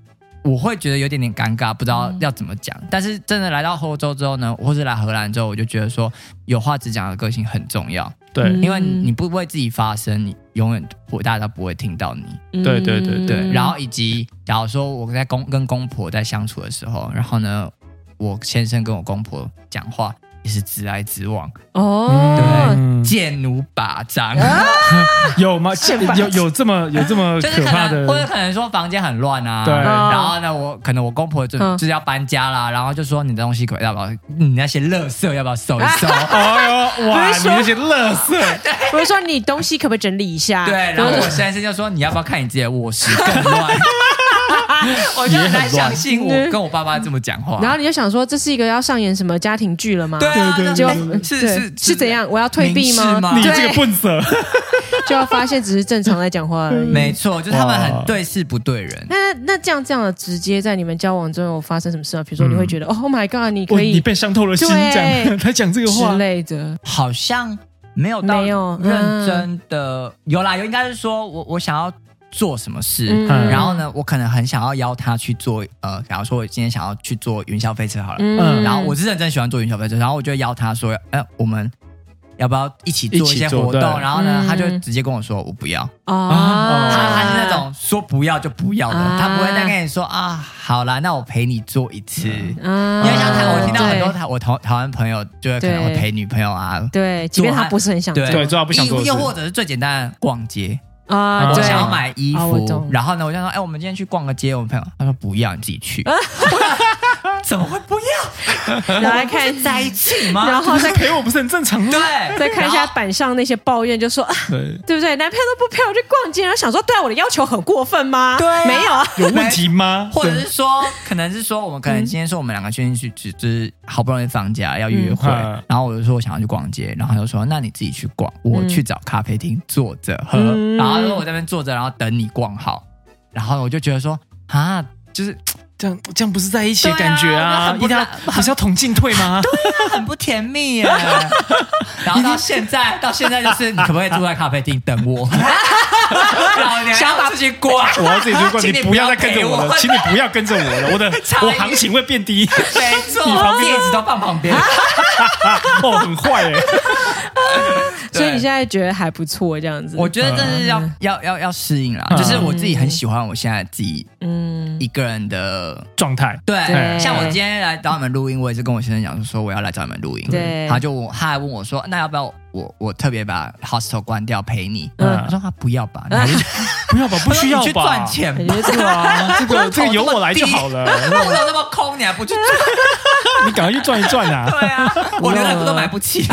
Speaker 1: 我会觉得有点点尴尬，不知道
Speaker 3: 嗯。
Speaker 1: 要怎么讲。但是真的来到欧洲之后呢，或是来荷兰之后，我就觉得说有话直讲的个性很重要，
Speaker 2: 对。
Speaker 3: 嗯。
Speaker 1: 因为你不为自己发声，你永远不大家都不会听到你。
Speaker 2: 对对对
Speaker 1: 对，
Speaker 3: 嗯
Speaker 1: 然后以及假如说我在公跟公婆在相处的时候，然后呢，我先生跟我公婆讲话也是直来直往，
Speaker 3: 哦，
Speaker 2: 对
Speaker 1: 剑如拔掌，
Speaker 2: 有吗？有有这么有这么
Speaker 1: 就是可
Speaker 2: 可怕
Speaker 1: 的或者？可能说房间很乱啊，
Speaker 2: 对
Speaker 1: 然后呢，我可能我公婆就
Speaker 3: 嗯
Speaker 1: 就是要搬家啦，然后就说你的东西可要不要，你那些垃圾要不要收一收？
Speaker 2: 哎呦，哇！
Speaker 3: 不是说
Speaker 2: 你那些垃圾，
Speaker 3: 不是说你东西可不可以整理一下？
Speaker 1: 对，然后我先生就说你要不要看你自己的卧室更乱？我就很难相信我跟我爸爸这么讲话，
Speaker 3: 然后你就想说，这是一个要上演什么家庭剧了吗？
Speaker 1: 对啊，
Speaker 2: 对对
Speaker 3: 就
Speaker 1: 那是是
Speaker 3: 是怎？样？我要退避吗？
Speaker 2: 你
Speaker 3: 对，
Speaker 2: 这个笨色，
Speaker 3: 就要发现只是正常在讲话而已。
Speaker 1: 没错，就是他们很对事不对人。
Speaker 3: 那那这样这样的直接在你们交往中有发生什么事啊？比如说你会觉得、哦 Oh my God，你可
Speaker 2: 以你被伤透了心，
Speaker 3: 对
Speaker 2: 这样他讲这个话
Speaker 3: 之，类的，
Speaker 1: 好像没有到
Speaker 3: 没有
Speaker 1: 认真的，有啦，有应该是说我我想要做什么事，
Speaker 2: 嗯。
Speaker 1: 然后呢，我可能很想要邀他去做，呃，假如说我今天想要去做云霄飞车好了，
Speaker 2: 嗯。
Speaker 1: 然后我是认真喜欢做云霄飞车，然后我就邀他说，呃，我们要不要一起做一些活动？然后呢，
Speaker 3: 嗯
Speaker 1: 他就直接跟我说我不要，
Speaker 3: 啊，
Speaker 1: 他他是那种说不要就不要的，
Speaker 3: 啊。
Speaker 1: 他不会再跟你说啊，好啦，那我陪你做一次。
Speaker 3: 嗯。
Speaker 1: 因为像台，我听到很多
Speaker 3: 对
Speaker 1: 台我台台湾朋友，就会可能会陪女朋友啊，
Speaker 3: 对，即便他不是很想做
Speaker 1: 对
Speaker 2: 对，做到不想做
Speaker 1: 又或者是最简单的逛街，
Speaker 3: 啊，对
Speaker 1: 我想要买衣服然后呢，我就说，哎，我们今天去逛个街，我们朋友他说不要，你自己去。怎么会不要？
Speaker 3: 然后来看
Speaker 1: 在一起吗？
Speaker 3: 然后再
Speaker 2: 陪我不是很正常吗？
Speaker 1: 对，
Speaker 3: 再看一下板上那些抱怨，就说啊，
Speaker 2: 对，
Speaker 3: 对不对？男朋友都不陪我去逛街，然后想说，对啊，我的要求很过分吗？
Speaker 1: 对啊
Speaker 3: 没有啊，
Speaker 2: 有问题吗？
Speaker 1: 或者是说，可能是说，我们可能今天说我们两个先去，只就是好不容易放假要约会，
Speaker 2: 嗯
Speaker 1: 然后我就说我想要去逛街，然后他就说那你自己去逛，我去找咖啡厅坐着喝，
Speaker 3: 嗯
Speaker 1: 然后他说我在那边坐着，然后等你逛好，然后我就觉得说啊，就是
Speaker 2: 这样这样不是在一起的感觉啊？一定要不是要 同进退吗？
Speaker 1: 对啊很不甜蜜耶。然后到现在，到现在就是你可不可以住在咖啡厅等我？老娘要自己逛，
Speaker 2: 我要自己去逛，
Speaker 1: 请
Speaker 2: 你不要再跟着我了，请你不要跟着我了，我的 我行情会变低。
Speaker 1: 没错，
Speaker 2: 你旁边
Speaker 1: 一直都放旁边。
Speaker 2: 哦，很坏哎，
Speaker 3: 所以你现在觉得还不错，这样子。
Speaker 1: 我觉得这是要、
Speaker 3: 嗯。
Speaker 1: 要要要适应啦，
Speaker 2: 嗯。
Speaker 1: 就是我自己很喜欢我现在自己
Speaker 3: 嗯
Speaker 1: 一个人的。
Speaker 2: 状态。
Speaker 1: 对，
Speaker 3: 对。
Speaker 1: 像我今天来找你们录音，我也是跟我先生讲说我要来找你们录音，
Speaker 3: 对。
Speaker 1: 他就我，他还问我说，那要不要我我特别把 hostel 关掉陪你？
Speaker 3: 嗯。
Speaker 1: 我说他不要吧，你
Speaker 2: 不要吧，不需要
Speaker 1: 吧去
Speaker 2: 吧？
Speaker 1: 赚钱吧，
Speaker 3: 我觉得
Speaker 2: 对啊，这个这个由我来就好了，
Speaker 1: 为什么那么空？你还不去赚？
Speaker 2: 你赶快去赚一赚啊！
Speaker 1: 对啊，我连那都买不起。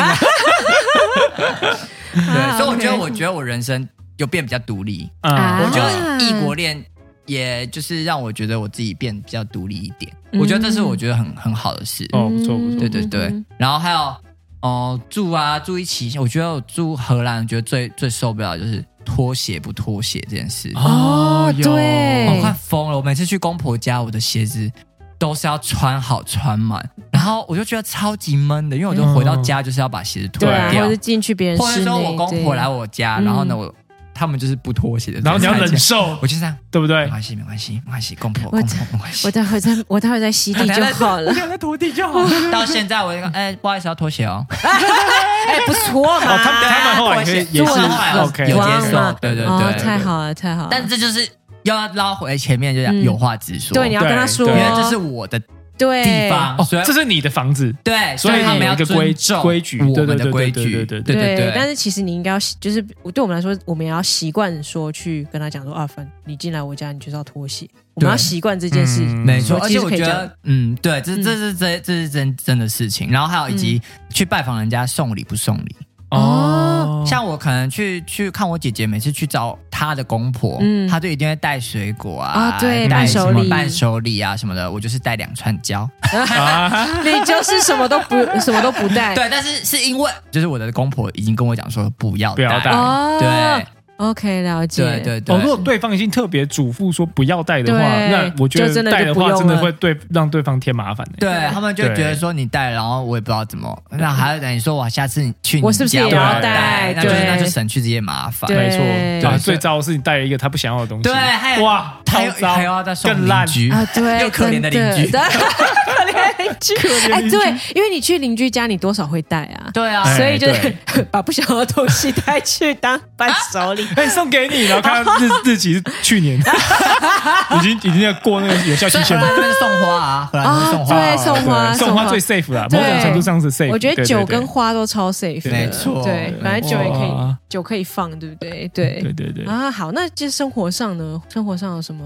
Speaker 1: 对，所以我觉得，我觉得我人生有变比较独立。
Speaker 2: 啊
Speaker 1: 我觉
Speaker 3: 啊
Speaker 1: 得异国恋，也就是让我觉得我自己变比较独立一点。
Speaker 3: 嗯
Speaker 1: 我觉得这是我觉得很很好的事。
Speaker 2: 哦，不错不错
Speaker 1: 对，对对
Speaker 3: 嗯，
Speaker 1: 然后还有哦、住啊住一起，我觉得我住荷兰，我觉得最最受不了就是拖鞋不脱鞋这件事。
Speaker 3: 哦对。
Speaker 1: 我快疯了！我每次去公婆家，我的鞋子都是要穿好穿满，然后我就觉得超级闷的，因为我就回到家就是要把鞋子脱
Speaker 3: 对啊，或
Speaker 1: 掉
Speaker 3: 者，是进去别人
Speaker 1: 或者，说我公婆来我家，
Speaker 3: 嗯
Speaker 1: 然后呢我他们就是不脱鞋的，
Speaker 2: 然后你要忍
Speaker 1: 忍，
Speaker 2: 受，
Speaker 1: 我就这样，
Speaker 2: 对不对
Speaker 1: 没？关系没关系没关系，公婆
Speaker 3: 我
Speaker 1: 公婆没关系
Speaker 3: 我。待会再我待会再吸地 就好了
Speaker 1: 我。待会再拖地就好了。到现在我就说，哎，不好意思，要脱鞋哦。
Speaker 3: 哎，不错嘛，
Speaker 2: 哦，他们他们后来也也是 OK，
Speaker 1: 有接
Speaker 3: 哇
Speaker 1: 受对对
Speaker 3: 哦
Speaker 1: 对
Speaker 3: 太好了，太好了。
Speaker 1: 但这就是要拉回前面，就是
Speaker 3: 嗯
Speaker 1: 有话直说。
Speaker 3: 对你要跟他说，
Speaker 2: 对
Speaker 1: 因为这是我的
Speaker 3: 对
Speaker 1: 地方，
Speaker 2: 哦
Speaker 1: 所以，
Speaker 2: 这是你的房子，
Speaker 1: 对，
Speaker 2: 所以
Speaker 1: 他们要
Speaker 2: 一个规
Speaker 1: 尊重
Speaker 2: 规矩
Speaker 1: 我们
Speaker 2: 对对对
Speaker 1: 的规矩，
Speaker 2: 对对对
Speaker 1: 对对对。
Speaker 3: 但是其实你应该要习，就是对我们来说，我们也要习惯说去跟他讲说啊，反你进来我家，你就是要脱鞋，我们要习惯这件事。
Speaker 2: 嗯
Speaker 1: 没错，而且我觉得，嗯，对，这
Speaker 3: 嗯
Speaker 1: 这是这这是真真的事情。然后还有以及去拜访人家送礼不送礼，
Speaker 2: 哦，
Speaker 1: 像我可能去去看我姐姐，每次去找她的公婆，
Speaker 3: 嗯。
Speaker 1: 她就一定会带水果啊，
Speaker 3: 啊对
Speaker 1: 带
Speaker 3: 伴手礼。
Speaker 1: 什么伴手礼啊什么的，我就是带两串胶。
Speaker 2: 啊，
Speaker 3: 你就是什么都不 什么都不带。
Speaker 1: 对，但是是因为就是我的公婆已经跟我讲说不要
Speaker 2: 不要带。
Speaker 3: 哦，
Speaker 1: 对
Speaker 3: ，OK，了解。
Speaker 1: 对对对。
Speaker 2: 哦，如果对方已经特别嘱咐说不要带的话，那我觉得带的话真的会对让对方添麻烦的。
Speaker 1: 对他们就觉得说你带，然后我也不知道怎么，那还要等你说我下次去你
Speaker 3: 我是不是
Speaker 1: 家
Speaker 3: 也
Speaker 2: 要
Speaker 3: 带？
Speaker 1: 那就是
Speaker 3: 对。
Speaker 1: 那就省去这些麻烦。
Speaker 2: 没错，
Speaker 3: 对
Speaker 2: 啊，最糟的是你带了一个他不想要的东西，
Speaker 1: 对，
Speaker 2: 哇，
Speaker 1: 还
Speaker 2: 糟
Speaker 1: 还要再送
Speaker 2: 更烂。
Speaker 1: 邻居。
Speaker 3: 啊，对，
Speaker 1: 又可怜的 邻居。
Speaker 3: 可怜邻居，哎，对，因为你去邻居家，你多少会带啊，
Speaker 1: 对啊，
Speaker 2: 哎
Speaker 3: 所以就是 把不想要的东西带去当伴手礼。
Speaker 2: 哎，送给你，然后看到日日期是去年，已经已经在过那个有效期限了。
Speaker 1: 送花啊，荷兰那边送花啊，
Speaker 3: 对送花
Speaker 2: 送花。最 safe 了，某种程度上是 safe。
Speaker 3: 我觉得酒跟花都超 safe，的。
Speaker 1: 没错。
Speaker 3: 对，反正酒也可以，酒可以放，对不对？对。
Speaker 2: 对对对，
Speaker 3: 啊，好，那这生活上呢？生活上有什么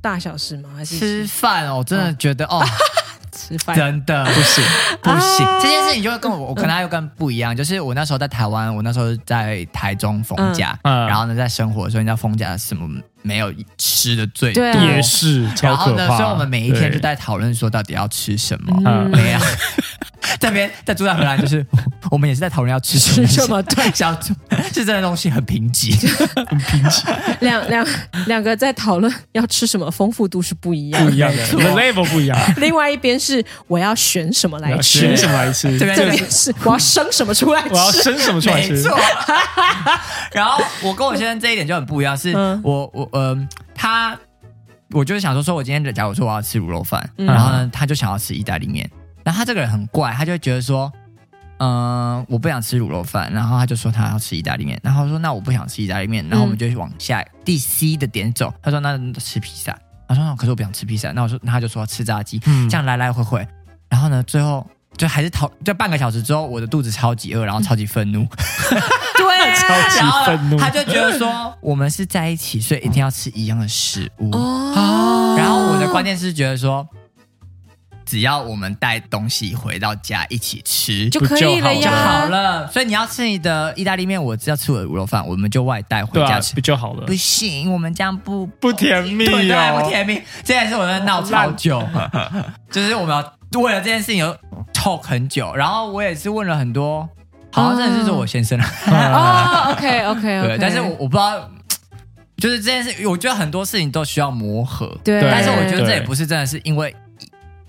Speaker 3: 大小事吗？还是
Speaker 1: 吃饭哦，我真的觉得哦，
Speaker 3: 吃饭？
Speaker 1: 真的
Speaker 2: 不行，
Speaker 1: 不行
Speaker 3: 啊，
Speaker 1: 这件事情就会跟我，我跟他又跟不一样。就是我那时候在台湾，我那时候在台中逢甲，
Speaker 2: 嗯嗯
Speaker 1: 然后呢在生活的时候，你知道逢甲什么没有吃的最多，
Speaker 2: 也是
Speaker 1: 然后呢，
Speaker 2: 超可怕。
Speaker 1: 所以我们每一天
Speaker 2: 对
Speaker 1: 就在讨论说到底要吃什么。
Speaker 2: 嗯
Speaker 1: 没有，这边在住在荷兰，就是 我们也是在讨论要吃什么，
Speaker 3: 吃什么对
Speaker 1: 是这个东西很贫瘠，
Speaker 2: 很贫瘠，
Speaker 3: 两两两个在讨论要吃什么，丰富度是不一样的。
Speaker 2: 不一样的 level 不一样。
Speaker 3: 另外一边是我要选什么来吃
Speaker 2: 选，什么来吃？
Speaker 1: 这边是
Speaker 3: 这边是我要生什么出来
Speaker 2: 我要
Speaker 3: 吃。
Speaker 2: 生什么出来吃？
Speaker 1: 没错。然后我跟我先生这一点就很不一样，是
Speaker 3: 嗯
Speaker 1: 我我呃他，我就是想说说我今天假如说我要吃卤肉饭，
Speaker 3: 嗯
Speaker 1: 然后呢他就想要吃意大利面，然后他这个人很怪，他就会觉得说。嗯、我不想吃卤肉饭，然后他就说他要吃意大利面，然后我说那我不想吃意大利面，然后我们就往下第 C 的点走。他说那吃披萨，他说那可是我不想吃披萨，那我说那他就说吃炸鸡，
Speaker 2: 嗯
Speaker 1: 这样来来回回，然后呢最后就还是讨就半个小时之后，我的肚子超级饿，然后超级愤怒，
Speaker 3: 对
Speaker 2: 超级愤怒
Speaker 1: 他就觉得说我们是在一起，所以一定要吃一样的食物。
Speaker 3: 哦，
Speaker 1: 然后我的关键是觉得说，只要我们带东西回到家一起吃
Speaker 3: 就可以了
Speaker 1: 就，好了。所以你要吃你的意大利面，我只要吃我的卤肉饭，我们就外带回家，吃。
Speaker 2: 不就好了
Speaker 1: 不？行，我们这样不
Speaker 2: 不甜蜜
Speaker 1: 对对，
Speaker 2: 哦
Speaker 1: 不甜蜜。这件事我在闹超久，就是我们要为了这件事情有 talk 很久，然后我也是问了很多，好像真的是说我先生了。
Speaker 2: 啊
Speaker 3: 哦，OK OK
Speaker 1: 对
Speaker 3: ，OK，
Speaker 1: 但是我我不知道，就是这件事，我觉得很多事情都需要磨合。
Speaker 3: 对，
Speaker 1: 但是我觉得这也不是真的是因为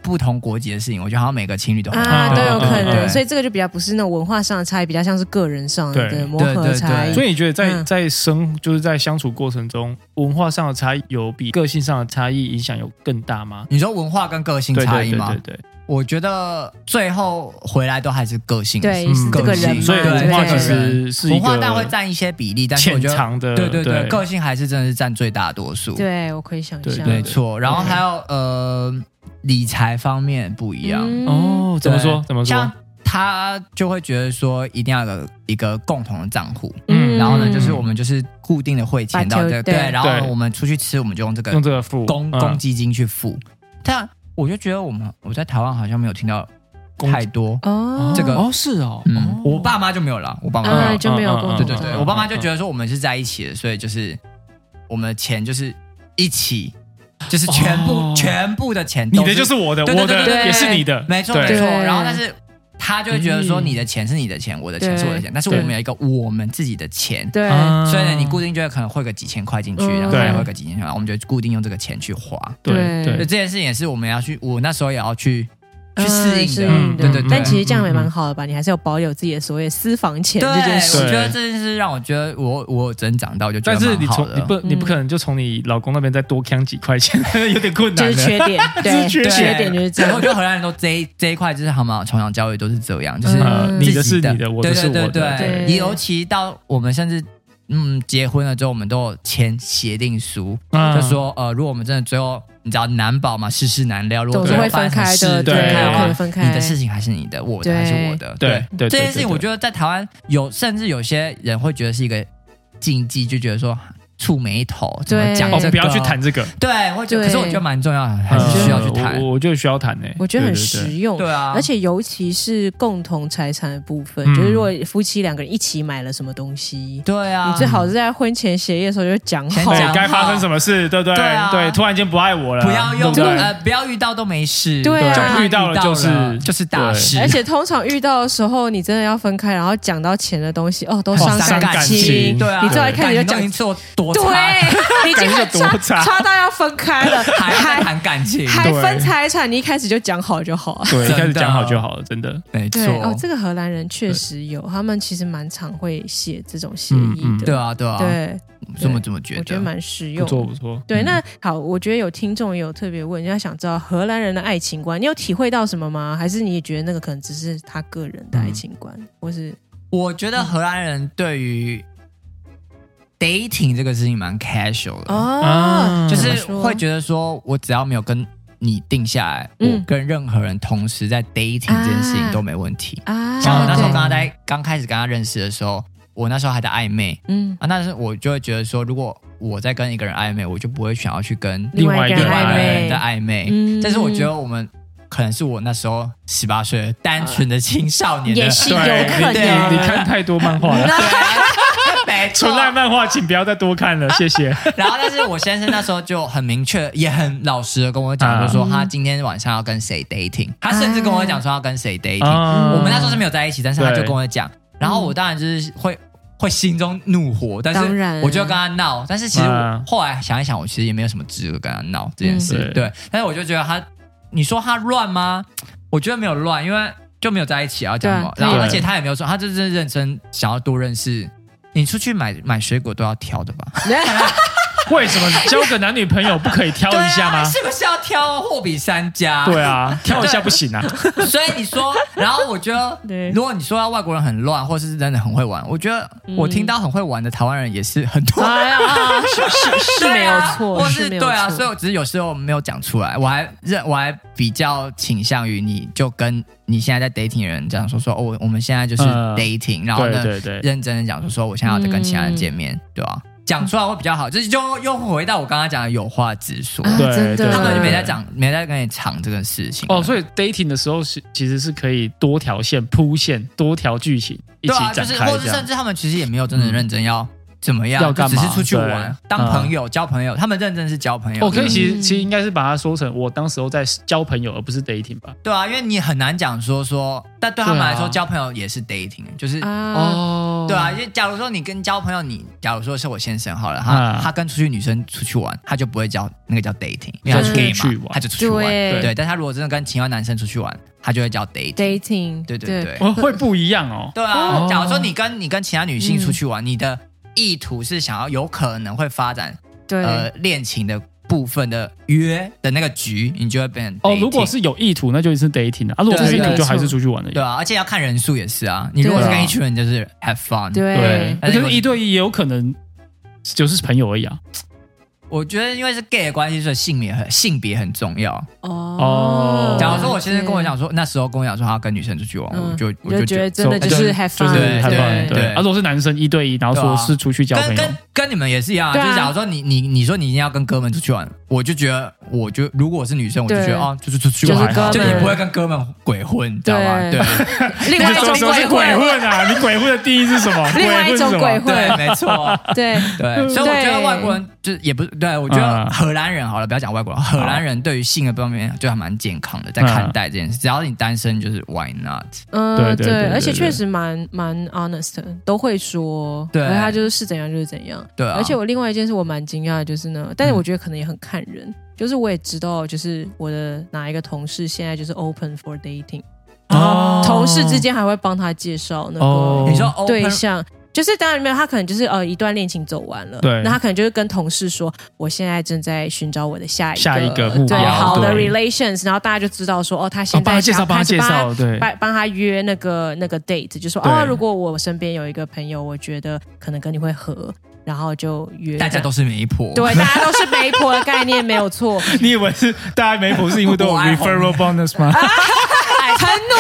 Speaker 1: 不同国籍的事情，我觉得好像每个情侣都
Speaker 3: 啊，
Speaker 2: 嗯
Speaker 3: 都有可能，所以这个就比较不是那种文化上的差异，比较像是个人上
Speaker 2: 对
Speaker 3: 的磨合差异。
Speaker 2: 所以你觉得在
Speaker 3: 嗯
Speaker 2: 在生就是在相处过程中，文化上的差异有比个性上的差异影响有更大吗？
Speaker 1: 你说文化跟个性
Speaker 2: 对对
Speaker 1: 差异吗？
Speaker 2: 对对对，
Speaker 1: 我觉得最后回来都还是个性，
Speaker 3: 对，
Speaker 2: 嗯
Speaker 3: 个人，
Speaker 2: 所以
Speaker 1: 对
Speaker 2: 文化其
Speaker 3: 对
Speaker 2: 实是一
Speaker 1: 文化
Speaker 2: 个
Speaker 1: 但会占一些比例，但是我
Speaker 2: 潜
Speaker 1: 觉得
Speaker 2: 藏的，
Speaker 1: 对对对，个性还是真的是占最大多数。
Speaker 3: 对我可以想象，
Speaker 2: 对对
Speaker 1: 没错。然后还有呃理财方面不一样，
Speaker 3: 嗯。
Speaker 2: 哦，怎么说
Speaker 1: 对
Speaker 2: 怎么
Speaker 1: 像
Speaker 2: 说？
Speaker 1: 他就会觉得说一定要有一个共同的账户，
Speaker 2: 嗯。
Speaker 1: 然后呢，就是我们就是固定的汇钱到这个
Speaker 3: 对
Speaker 1: 对，然后我们出去吃，我们就用这个
Speaker 2: 用这个付
Speaker 1: 公
Speaker 2: 嗯。
Speaker 1: 公积金去付。但我就觉得我们我在台湾好像没有听到太多，
Speaker 3: 哦，
Speaker 1: 这个
Speaker 2: 哦是哦，
Speaker 1: 我爸妈就没有了，我爸妈
Speaker 3: 就没有
Speaker 1: 对对对，
Speaker 2: 嗯
Speaker 1: 我爸妈就觉得说我们是在一起的，所以就是我们的钱就是一起，就是全部、
Speaker 2: 哦。
Speaker 1: 全部的钱
Speaker 2: 你的就是我的，
Speaker 1: 对对
Speaker 2: 我的
Speaker 3: 对对
Speaker 2: 也是你的，
Speaker 1: 没错没错。然后但是他就会觉得说
Speaker 2: 嗯
Speaker 1: 你的钱是你的钱，我的钱是我的钱，但是我们有一个我们自己的钱。
Speaker 3: 对，
Speaker 2: 啊。
Speaker 1: 所以呢，你固定就会可能汇个几千块进去，
Speaker 3: 嗯。
Speaker 1: 然后他汇个几千块，我们就固定用这个钱去花。
Speaker 2: 对。
Speaker 3: 对
Speaker 1: 这件事情也是我们要去，我那时候也要去去适
Speaker 3: 嗯
Speaker 1: 应的。
Speaker 3: 嗯应的
Speaker 1: 对对对。
Speaker 3: 但其实这样也蛮好的吧？你还是要保有自己的所谓私房钱
Speaker 1: 对，
Speaker 3: 这件事。
Speaker 1: 我觉得这件事让我觉得我我有增长到，我就觉得
Speaker 2: 但是你从你不你不可能就从你老公那边再多坑几块钱，有点困难就。
Speaker 3: 是缺点，对，
Speaker 2: 缺
Speaker 1: 对
Speaker 3: 缺点就是这样。
Speaker 1: 然后我觉得荷兰人都这一这一块就是他们从小教育都是这样，就是
Speaker 3: 嗯
Speaker 2: 你的是你的我的是我的
Speaker 1: 对对对
Speaker 3: 对
Speaker 1: 对，尤其到我们甚至嗯结婚了之后，我们都有签协定书，
Speaker 2: 嗯
Speaker 1: 就说呃，如果我们真的最后你知道难保嘛，世事难料，如果
Speaker 3: 总是会
Speaker 1: 发生
Speaker 3: 分开的
Speaker 2: 对
Speaker 1: 分开的话
Speaker 2: 有可能
Speaker 3: 分开。
Speaker 1: 你的事情还是你的，我的还是我的，
Speaker 2: 对。对，
Speaker 1: 这件事情，我觉得在台湾有，甚至有些人会觉得是一个禁忌，就觉得说触眉头，怎么
Speaker 3: 对。
Speaker 1: 讲这个，
Speaker 2: 哦不要去谈这个，
Speaker 1: 对，我觉得，可是我觉得蛮重要的，还是需要去谈。
Speaker 2: 呃。我我觉得需要谈诶，
Speaker 3: 我觉得很实用。
Speaker 1: 对啊，
Speaker 3: 而且尤其是共同财产的部分，
Speaker 2: 嗯。
Speaker 3: 就是如果夫妻两个人一起买了什么东西，
Speaker 1: 对啊，
Speaker 3: 你最好是在婚前协议的时候就讲好。
Speaker 2: 该发生什么事，对不对？
Speaker 1: 对啊。
Speaker 2: 对，突然间不爱我了，
Speaker 1: 不要用呃，不要遇到都没事，
Speaker 3: 对啊。
Speaker 1: 就
Speaker 2: 遇到了就是
Speaker 1: 就是大事，
Speaker 3: 而且通常遇到的时候，你真的要分开，然后讲到钱的东西，哦，都
Speaker 2: 哦
Speaker 3: 伤
Speaker 2: 伤感
Speaker 3: 情。
Speaker 1: 对啊，
Speaker 3: 你最后一开始就讲
Speaker 1: 感情都已经做多
Speaker 3: 对
Speaker 1: 差，，
Speaker 3: 你已经很
Speaker 2: 差
Speaker 3: 差。到要分开了，
Speaker 1: 还在
Speaker 3: 还
Speaker 1: 谈感情，
Speaker 3: 还分财产，你一开始就讲好就好。了。
Speaker 2: 对，一开始讲好就好了，真的。
Speaker 1: 没错。
Speaker 3: 对，哦，这个荷兰人确实有，他们其实蛮常会写这种协议的。
Speaker 1: 对啊，对啊，
Speaker 3: 对，
Speaker 1: 这么这么觉得，
Speaker 3: 我觉得蛮实
Speaker 2: 不
Speaker 3: 用。
Speaker 2: 错不错，
Speaker 3: 对，
Speaker 2: 嗯。
Speaker 3: 那好，我觉得有听众也有特别问，人家想知道荷兰人的爱情观，你有体会到什么吗？还是你也觉得那个可能只是他个人的爱情观，或是
Speaker 1: 我觉得荷兰人对于 dating 这个事情蛮 casual 的，
Speaker 3: 哦，
Speaker 2: 啊。
Speaker 1: 就是会觉得说我只要没有跟你定下来，
Speaker 3: 嗯。
Speaker 1: 我跟任何人同时在 dating 这件事情都没问题。
Speaker 3: 啊，
Speaker 1: 像我那时候
Speaker 3: 对
Speaker 1: 跟他在刚开始跟他认识的时候，我那时候还在暧昧。
Speaker 3: 嗯，
Speaker 1: 啊，但是我就会觉得说，如果我在跟一个人暧昧，我就不会想要去跟
Speaker 3: 另外一个人
Speaker 2: 另外一个
Speaker 3: 暧
Speaker 1: 人
Speaker 3: 昧。
Speaker 1: 在，暧昧。
Speaker 3: 嗯。
Speaker 1: 但是我觉得我们可能是我那时候十八岁单纯的青少年的，
Speaker 3: 也是有
Speaker 2: 对
Speaker 3: 可
Speaker 1: 对
Speaker 3: 能
Speaker 2: 你你看太多漫画了，
Speaker 1: 没错
Speaker 2: 纯爱漫画，请不要再多看了，谢谢。
Speaker 1: 然后，但是我先生那时候就很明确，也很老实的跟我讲，
Speaker 2: 啊
Speaker 1: 就说他今天晚上要跟谁 dating，他甚至跟我讲说要跟谁 dating。
Speaker 2: 啊
Speaker 1: 我们那时候是没有在一起，但是他就跟我讲，然后我当然就是会。会心中怒火，但
Speaker 3: 当然
Speaker 1: 是我就跟他闹，但是其实我
Speaker 2: 啊
Speaker 1: 后来想一想，我其实也没有什么资格跟他闹这件事，
Speaker 2: 嗯
Speaker 1: 对。但是我就觉得他，你说他乱吗？我觉得没有乱，因为就没有在一起啊，讲什么？然后而且他也没有说，他就是认真想要多认识。你出去买买水果都要挑的吧？
Speaker 2: 为什么交个男女朋友不可以挑一下吗？
Speaker 1: 是不是要挑货比三家？
Speaker 2: 对啊，挑一下不行啊。
Speaker 1: 所以你说，然后我觉得，如果你说要外国人很乱，或是真的很会玩，我觉得我听到很会玩的台湾人也是很多。
Speaker 3: 哎呀，是是是没有错，
Speaker 1: 或
Speaker 3: 是
Speaker 1: 对啊，所以我只是有时候没有讲出来，我还认我还比较倾向于你就跟你现在在 dating 的人这样说说哦，我们现在就是
Speaker 2: 嗯
Speaker 1: dating，、然后呢
Speaker 2: 对对对，
Speaker 1: 认真的讲说说我现在要跟其他人见面，对吧、讲出来会比较好，就是就又回到我刚刚讲的有话直说，
Speaker 3: 啊
Speaker 2: 对
Speaker 1: 他们就没在讲，没在跟你抢这个事情。
Speaker 2: 哦，所以 dating 的时候是其实是可以多条线铺线，多条剧情一起
Speaker 1: 对啊，就是
Speaker 2: 展开这样。
Speaker 1: 或者甚至他们其实也没有真的认真要怎么样，
Speaker 2: 要干嘛
Speaker 1: 就只是出去玩当朋友、交朋友，他们认真是交朋友。
Speaker 2: 我，可以，其实
Speaker 3: 嗯
Speaker 2: 其实应该是把它说成我当时候在交朋友，而不是 dating 吧？
Speaker 1: 对啊，因为你很难讲说说，但对他们来说，交朋友也是 dating，就是。
Speaker 3: 啊，
Speaker 2: 哦
Speaker 1: 对啊，就假如说你跟交朋友，你假如说是我先生好了，他、
Speaker 2: 啊
Speaker 1: 他跟出去女生出去玩，他就不会叫那个叫 dating，因为他是
Speaker 3: 就
Speaker 1: gay
Speaker 2: 出去玩，
Speaker 1: 嘛他就出去玩。
Speaker 3: 对
Speaker 1: 对，但他如果真的跟其他男生出去玩，他就会叫 dating。
Speaker 3: dating，
Speaker 1: 对对对，
Speaker 2: 哦，会不一样哦。
Speaker 1: 对啊，
Speaker 2: 哦
Speaker 1: 假如说你跟你跟其他女性出去玩，你的意图是想要有可能会发展
Speaker 3: 对
Speaker 1: 呃恋情的部分的约的那个局，你就会变成
Speaker 2: 哦，如果是有意图，那就是 dating 了啊。如果是意图，就还是出去玩的。
Speaker 1: 对啊，而且要看人数也是啊。你如果是跟一群人，就是 have fun。
Speaker 3: 对
Speaker 2: 对，可
Speaker 1: 但是
Speaker 2: 是一对一也有可能就是朋友而已啊。
Speaker 1: 我觉得因为是 gay 的关系，所以性别很性别很重要。
Speaker 2: 哦。
Speaker 1: 假如说我先生跟我讲说，那时候跟我讲说他要跟女生出去玩，
Speaker 3: 嗯
Speaker 1: 我就我
Speaker 3: 就觉得真的
Speaker 2: 就
Speaker 3: 就是 have
Speaker 2: 就
Speaker 3: fun，
Speaker 2: 是
Speaker 1: 对对对。
Speaker 2: 对。啊，如果是男生一对一，然后说是出去交朋友。
Speaker 1: 跟跟，跟你们也是一样就是假如说你你你说你一定要跟哥们出去玩，我就觉得我就如果我是女生，我就觉得哦，就是出去玩，
Speaker 3: 就是
Speaker 1: 就你不会跟哥们鬼混，你知道吗？
Speaker 3: 对。
Speaker 1: 对。
Speaker 3: 另外一种
Speaker 2: 鬼
Speaker 3: 混，
Speaker 2: 啊？你鬼混的定义是什么？
Speaker 3: 另外一种鬼
Speaker 2: 鬼混什么？
Speaker 1: 对，没错。
Speaker 3: 对。
Speaker 1: 对，所以我觉得外国人就是也不是，对我觉得
Speaker 2: 嗯
Speaker 1: 荷兰人好了，不要讲外国人，荷兰人对于性的方面就还蛮健康的，在看待这件事。只要你单身，就是 why not？
Speaker 3: 嗯，
Speaker 2: 对对对对
Speaker 3: 而且
Speaker 2: 对
Speaker 3: 确实蛮蛮 honest，的都会说，
Speaker 1: 对
Speaker 3: 而他就是是怎样就是怎样。
Speaker 1: 对啊，
Speaker 3: 而且我另外一件事我蛮惊讶的，就是呢，但是我觉得可能也很看人，就是我也知道，就是我的哪一个同事现在就是 open for dating，然后
Speaker 2: 哦
Speaker 3: 同事之间还会帮他介绍那
Speaker 2: 哦
Speaker 3: 个
Speaker 1: 你说 open
Speaker 3: 对象。就是当然没有，他可能就是呃一段恋情走完了，
Speaker 2: 对。
Speaker 3: 那他可能就是跟同事说，我现在正在寻找我的下一个
Speaker 2: 下一个目
Speaker 3: 对
Speaker 2: 标
Speaker 3: 好的 relations，然后大家就知道说，哦，他
Speaker 2: 哦
Speaker 3: 现在
Speaker 2: 帮他介绍，帮他
Speaker 3: 想开始帮
Speaker 2: 介绍，对，
Speaker 3: 帮帮他约那个那个 date，就说哦，如果我身边有一个朋友，我觉得可能跟你会合，然后就约。
Speaker 1: 大家都是媒婆，
Speaker 3: 对，大家都是媒婆的概念没有错，
Speaker 2: 你以为是大家媒婆是因为都有
Speaker 1: 我爱红。
Speaker 2: referral bonus 吗？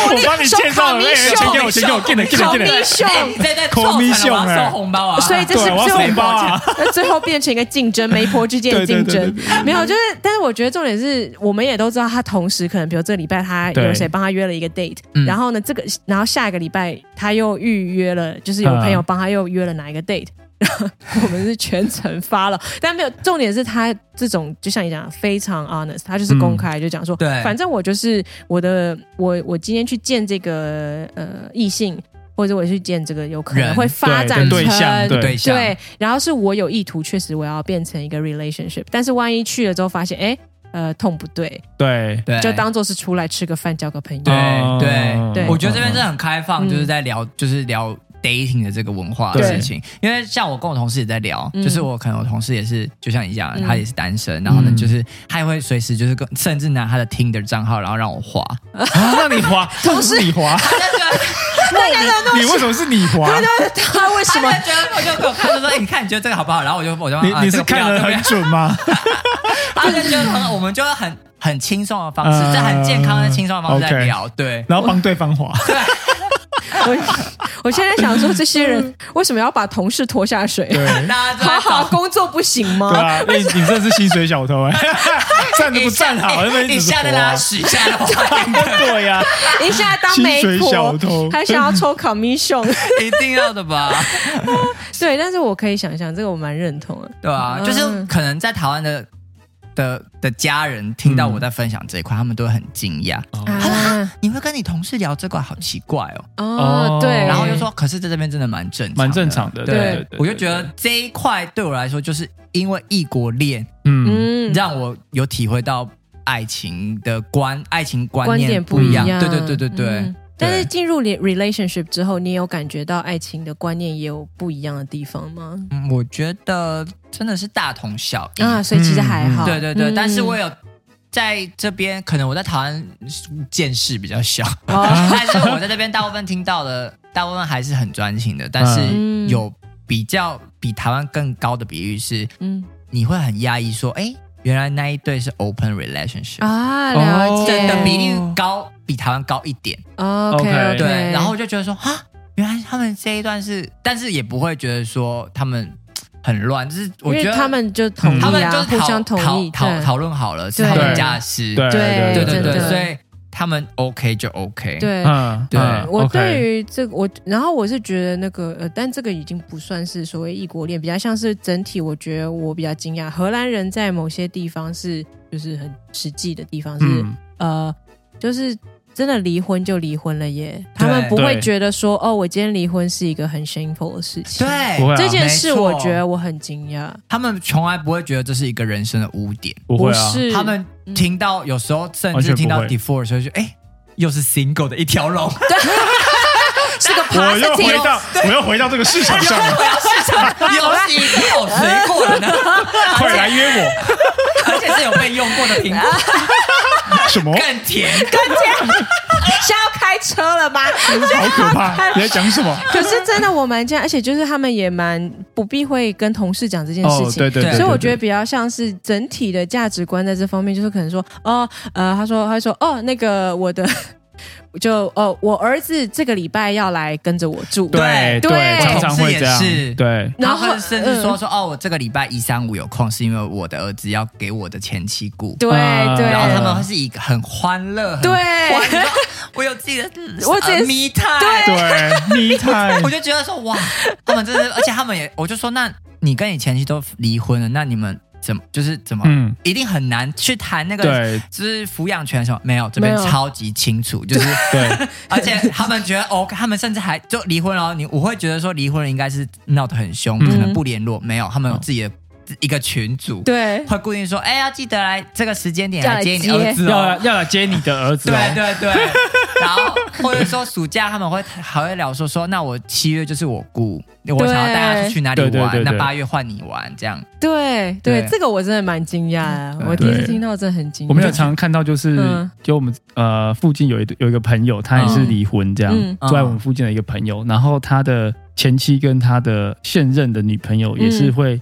Speaker 2: 我帮你介绍了，哎，钱给我，钱给我，给你，给你，给你。
Speaker 3: 口蜜秀。
Speaker 1: 哎，你这在
Speaker 2: 口
Speaker 1: 凑成了我要
Speaker 2: 蜜秀哎
Speaker 1: 收红包啊！
Speaker 3: 所以这是
Speaker 2: 对我要
Speaker 3: 这种
Speaker 2: 送包啊
Speaker 3: 那最后变成一个竞争，媒婆之间的竞
Speaker 2: 对对
Speaker 3: 争。没有，就是，但是我觉得重点是我们也都知道，他同时可能，比如这个礼拜他有谁帮他约了一个 date，
Speaker 1: 嗯
Speaker 3: 然后呢，这个然后下一个礼拜他又预约了，就是有朋友
Speaker 2: 嗯
Speaker 3: 帮他又约了哪一个 date。然 后我们是全程发了，但没有重点是他这种就像你讲的非常 honest，他就是公开、就讲说，
Speaker 1: 对。
Speaker 3: 反正我就是我的我我今天去见这个呃异性，或者我去见这个有可能
Speaker 1: 人
Speaker 3: 会发展成
Speaker 2: 对象对
Speaker 1: 对象。
Speaker 3: 对，然后是我有意图，确实我要变成一个 relationship，但是万一去了之后发现，哎，呃，痛不对，
Speaker 2: 对。
Speaker 1: 对，
Speaker 3: 就当做是出来吃个饭，交个朋友。
Speaker 1: 对
Speaker 2: 哦
Speaker 1: 对。
Speaker 3: 对
Speaker 1: 我觉得这边是很开放，
Speaker 3: 嗯。
Speaker 1: 就是在聊，就是聊 dating 的这个文化的事情。因为像我跟我同事也在聊，
Speaker 3: 嗯
Speaker 1: 就是我可能我同事也是，就像你讲的，
Speaker 3: 嗯
Speaker 1: 他也是单身，然后呢，
Speaker 2: 嗯
Speaker 1: 就是他也会随时就是跟，甚至拿他的 Tinder 账号，然后让我滑。
Speaker 2: 啊，那你滑，同时你滑，你为什么是你滑？
Speaker 3: 他为什么
Speaker 1: 他？就觉得我就给我看，就说：“哎，你看你觉得这个好不好？”然后我就我就啊
Speaker 2: 你你是看的很准吗？
Speaker 1: 他就觉得很，我们就很很轻松的方式，
Speaker 2: 嗯
Speaker 1: 在很健康的轻松的方式在聊，对。
Speaker 2: 然后帮对方滑，
Speaker 3: 我我现在想说，这些人为什么要把同事拖下水？
Speaker 2: 对
Speaker 1: 大家都在
Speaker 3: 好好工作不行吗？
Speaker 2: 对啊，你你这是薪水小偷哎，站都不站好，因为
Speaker 1: 一
Speaker 2: 一直
Speaker 1: 下在拉屎，一下在滑
Speaker 2: 对呀，
Speaker 3: 一下当
Speaker 2: 薪
Speaker 3: 媒
Speaker 2: 水小
Speaker 3: 婆，
Speaker 2: 偷，
Speaker 3: 还想要抽 commission，
Speaker 1: 一定要的吧？
Speaker 3: 对，但是我可以想象，这个我蛮认同的。
Speaker 1: 对啊，
Speaker 3: 嗯
Speaker 1: 就是可能在台湾的的的家人听到
Speaker 2: 嗯。
Speaker 1: 我在分享这一块，他们都会很惊讶。
Speaker 3: 啊，
Speaker 1: 你会跟你同事聊这个，好奇怪哦。
Speaker 3: 哦。
Speaker 2: 哦，
Speaker 3: 对，
Speaker 1: 然后就说，可是在这边真的蛮正常的，
Speaker 2: 蛮正常的，
Speaker 1: 对
Speaker 2: 对对，对
Speaker 1: 我就觉得，这一块对我来说，就是因为异国恋，
Speaker 2: 嗯，
Speaker 3: 嗯，
Speaker 1: 让我有体会到爱情的观，爱情观念不一样。
Speaker 3: 一样，
Speaker 1: 对对对对对。
Speaker 3: 嗯但是进入 re- relationship 之后，你有感觉到爱情的观念也有不一样的地方吗？
Speaker 1: 嗯，我觉得真的是大同小异。
Speaker 3: 啊，所以其实还好。
Speaker 1: 对对对，
Speaker 3: 嗯
Speaker 1: 但是我有在这边，可能我在台湾见识比较小，
Speaker 3: 哦。
Speaker 1: 但是我在这边大部分听到的，大部分还是很专情的，但是
Speaker 3: 嗯。
Speaker 1: 有比较比台湾更高的比率是，
Speaker 3: 嗯。
Speaker 1: 你会很压抑说，哎，原来那一对是 open relationship，
Speaker 3: 啊，了
Speaker 2: 哦
Speaker 3: 解
Speaker 1: 的比例高，比台湾高一点。
Speaker 3: OK
Speaker 1: 对，然后我就觉得说，哈，原来他们这一段是，但是也不会觉得说他们很乱，就是我觉得
Speaker 3: 他们就同意
Speaker 1: 他们
Speaker 3: 啊，
Speaker 1: 就是
Speaker 3: 互相同意，
Speaker 1: 讨讨讨论好了，是
Speaker 3: 对
Speaker 1: 他们家的事，
Speaker 2: 对。
Speaker 3: 对
Speaker 1: 对对对，
Speaker 3: 真的
Speaker 1: 所以他们 OK 就 OK，
Speaker 3: 对。
Speaker 2: 嗯，
Speaker 1: 对
Speaker 2: 嗯
Speaker 3: 我对。于这个，我然后我是觉得那个呃，但这个已经不算是所谓异国恋，比较像是整体。我觉得我比较惊讶，荷兰人在某些地方是就是很实际的地方是、
Speaker 2: 嗯。
Speaker 3: 呃，就是真的离婚就离婚了耶，他们不会觉得说哦，我今天离婚是一个很 shameful 的事情。
Speaker 1: 对。
Speaker 2: 啊。
Speaker 3: 这件事，我觉得我很惊讶，
Speaker 1: 他们从来不会觉得这是一个人生的污点，
Speaker 2: 不会啊，
Speaker 3: 是。
Speaker 1: 他们听到有时候甚至听到
Speaker 2: 会
Speaker 1: divorce 的时候就哎。又是 single 的一条龙，
Speaker 3: 是个
Speaker 2: 我又回
Speaker 3: positive。
Speaker 2: 到我又回到这个市场上了，
Speaker 1: 我要市场 有洗有水过的呢，
Speaker 2: 快来约我，
Speaker 1: 而且是有被用过的苹果，
Speaker 2: 什么？
Speaker 1: 更甜。
Speaker 3: 更甜是要开车了吗？
Speaker 2: 好可怕！你在讲什么？
Speaker 3: 可是真的我蛮这样，而且就是他们也蛮不避讳跟同事讲这件事
Speaker 2: 哦，
Speaker 3: 情。
Speaker 2: 对对对，
Speaker 3: 所以我觉
Speaker 2: 得
Speaker 3: 得比较像是整体的价值观在这方面，就是可能说，哦，呃，他说，他说，哦，那个我的，就哦，我儿子这个礼拜要来跟着我住，
Speaker 2: 对
Speaker 3: 对
Speaker 2: 对，常常会这样。
Speaker 1: 同事也是，
Speaker 2: 对，
Speaker 1: 然
Speaker 3: 然后
Speaker 1: 后甚至说
Speaker 3: 嗯。
Speaker 1: 说哦，我这个礼拜一三五有空，是因为我的儿子要给我的前妻过。
Speaker 3: 对
Speaker 2: 啊
Speaker 3: 对，
Speaker 1: 然后他们会是一个很欢乐，很
Speaker 3: 对
Speaker 1: 我有自己的，
Speaker 3: 我自己
Speaker 1: 呃 me time，
Speaker 2: 对，me time，
Speaker 1: 我就觉得说哇，他们真的，而且他们也，我就说，那你跟你前妻都离婚了，那你们怎么就是怎么，
Speaker 2: 嗯，
Speaker 1: 一定很难去谈那个，
Speaker 2: 对。
Speaker 1: 就是抚养权什么没有，这边超级清楚，就是
Speaker 2: 对，
Speaker 1: 而且他们觉得 OK，他们甚至还就离婚了哦。你我会觉得说离婚了应该是闹得很凶，
Speaker 3: 嗯。
Speaker 1: 可能不联络，没有，他们有自己的一个群组，
Speaker 3: 对，
Speaker 1: 会固定说，哎，要记得来这个时间点
Speaker 3: 来
Speaker 1: 来接你儿子
Speaker 2: 要
Speaker 1: 哦。
Speaker 2: 要来接你的儿子哦，
Speaker 1: 对对对，然后或者说暑假他们会还会聊说说，那我七月就是我姑，我想要带他出去哪里玩，那八月换你玩，这样。
Speaker 3: 对对，
Speaker 1: 对。
Speaker 3: 这个我真的蛮惊讶的，我第一次听到，真的很惊讶。
Speaker 2: 我们有常常看到，就是、
Speaker 3: 嗯。
Speaker 2: 就我们呃附近有一对有一个朋友，他也是离婚这样，
Speaker 3: 嗯。
Speaker 2: 住在我们附近的一个朋友，然后他的前妻跟他的现任的女朋友也是会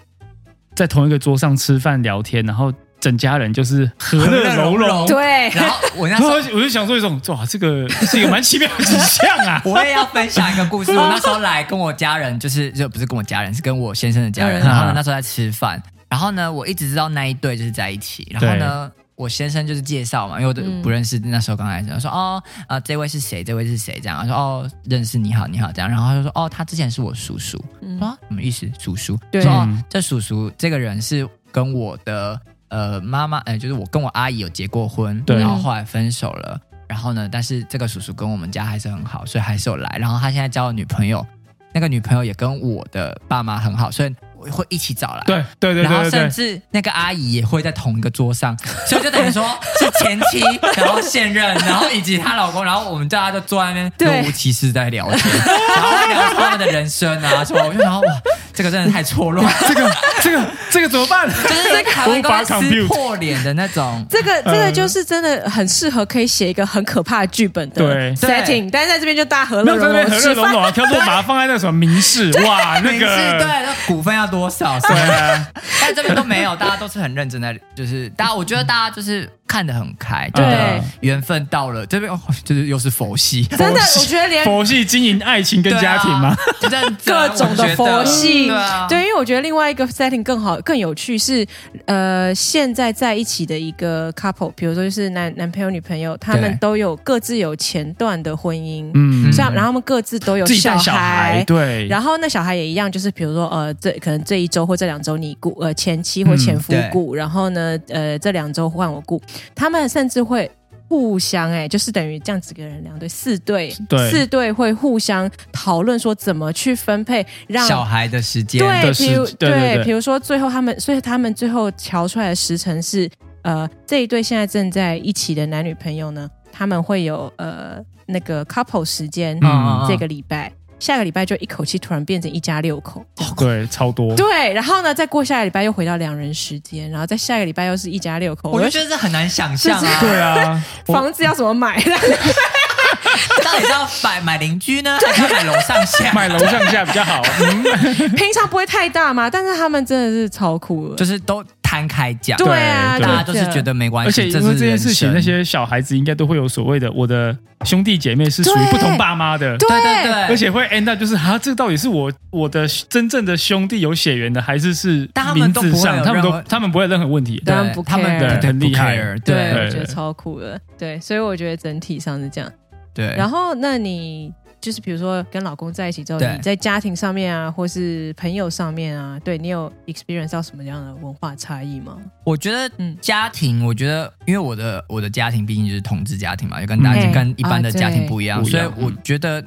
Speaker 2: 在同一个桌上吃饭聊天，然后整家人就是和乐融融。
Speaker 3: 对，
Speaker 1: 然后我那
Speaker 2: 然后
Speaker 1: 时候。
Speaker 2: 我就想说一种，哇，这个是一个蛮奇妙的景象啊
Speaker 1: 我也要分享一个故事。我那时候来跟我家人，就是就不是跟我家人，是跟我先生的家人。
Speaker 3: 嗯
Speaker 1: 然后呢，那时候在吃饭。然后呢，我一直知道那一对就是在一起。然后呢，我先生就是介绍嘛，因为我都
Speaker 3: 嗯
Speaker 1: 不认识。那时候刚开始，他说哦，呃，这位是谁？这位是谁？这样，他说哦，认识你好，你好这样。然后他就说哦，他之前是我叔叔。
Speaker 3: 嗯
Speaker 1: 说、啊、什么意思？叔叔？
Speaker 3: 对
Speaker 1: 说、这叔叔这个人是跟我的呃妈妈，呃，就是我跟我阿姨有结过婚，
Speaker 2: 对
Speaker 1: 然后后来分手了。然后呢，但是这个叔叔跟我们家还是很好，所以还是有来。然后他现在交了女朋友，那个女朋友也跟我的爸妈很好，所以我会一起找来。
Speaker 2: 对对对
Speaker 1: 然后
Speaker 2: 对对
Speaker 1: 甚至那个阿姨也会在同一个桌上，所以就等于说是前妻，然后现任，然后以及她老公，然后我们大家就坐在那边若无其事在聊天，然后在聊他们的人生啊什么，我就想说哇，这个真的太错乱，
Speaker 2: 这个这个这个怎么办？
Speaker 1: 就是在台湾都在撕破脸的那种。
Speaker 3: 这个这个就是真的很适合可以写一个很可怕的剧本的
Speaker 2: 对
Speaker 3: setting，但是在这边就大家和乐融融吃饭。
Speaker 2: 乐融融啊，挑说把它放在那什么民事，哇，那个
Speaker 1: 那股份要多少？
Speaker 2: 对啊，
Speaker 1: 但这边都没有，大家都是很认真的，就是大家，我觉得大家就是看得很开，
Speaker 3: 对。
Speaker 1: 缘分到了，这边哦，就是又是佛系，
Speaker 3: 真的，我觉得连
Speaker 2: 佛系经营爱情跟家庭吗？
Speaker 1: 对啊？认 真
Speaker 3: 各种的佛系，
Speaker 1: 对啊，
Speaker 3: 对，因为我觉得另外一个 setting 更好、更有趣是，呃，现在在一起的一个 couple，比如说就是男男朋友、女朋友，他们都有各自有前段的婚姻，
Speaker 2: 嗯，
Speaker 3: 这样，然后他们各自都有
Speaker 2: 自己小孩，对，
Speaker 3: 然后那小孩也一样，就是比如说呃，这可能这一周或这两周你雇呃前妻或前夫雇，然后呢呃这两周换我雇，他们甚至会互相哎、就是等于这样子个人两对四对
Speaker 2: 对。
Speaker 3: 四对会互相讨论说怎么去分配让
Speaker 1: 小孩的时间，
Speaker 3: 对，比如
Speaker 2: 对对对
Speaker 3: 比如说最后他们，所以他们最后调出来的时辰是，呃，这一对现在正在一起的男女朋友呢，他们会有呃那个 couple 时间，
Speaker 2: 嗯。
Speaker 3: 这个礼拜，下个礼拜就一口气突然变成一家六口，
Speaker 2: 对，超多，
Speaker 3: 对，然后呢，再过下个礼拜又回到两人时间，然后再下个礼拜又是一家六口，
Speaker 1: 我就
Speaker 3: 就
Speaker 1: 觉得这很难想象啊。
Speaker 2: 对啊，
Speaker 3: 房子要怎么买？
Speaker 1: 到底是要买买邻居呢，还是要买楼上下？
Speaker 2: 买楼上下比较好，嗯，
Speaker 3: 平常不会太大嘛，但是他们真的是超酷的，
Speaker 1: 就是都摊开讲，
Speaker 3: 对啊，
Speaker 1: 大家都是觉得没关系，
Speaker 2: 而且因为这件事情，那些小孩子应该都会有所谓的，我的兄弟姐妹是属于不同爸妈的。
Speaker 3: 对。
Speaker 1: 对对对，
Speaker 2: 而且会 end up 就是啊，这到底是我我的真正的兄弟有血缘的，还是是
Speaker 1: 他们
Speaker 2: 名字
Speaker 1: 都不会
Speaker 2: 上他们都
Speaker 1: 有任何
Speaker 2: 他们不会有任何问题。
Speaker 1: 他们对
Speaker 2: 很厉害。
Speaker 3: 对。我觉得超酷的，对，所以我觉得整体上是这样。
Speaker 1: 对，
Speaker 3: 然后，那你就是比如说跟老公在一起之后，你在家庭上面啊，或是朋友上面啊，对你有 experience 到什么样的文化差异吗？
Speaker 1: 我觉得
Speaker 3: 嗯。
Speaker 1: 家庭，我觉得因为我的我的家庭毕竟就是同治家庭嘛，就跟大家、
Speaker 3: 嗯
Speaker 1: 跟一般的家庭不一样，所以我觉得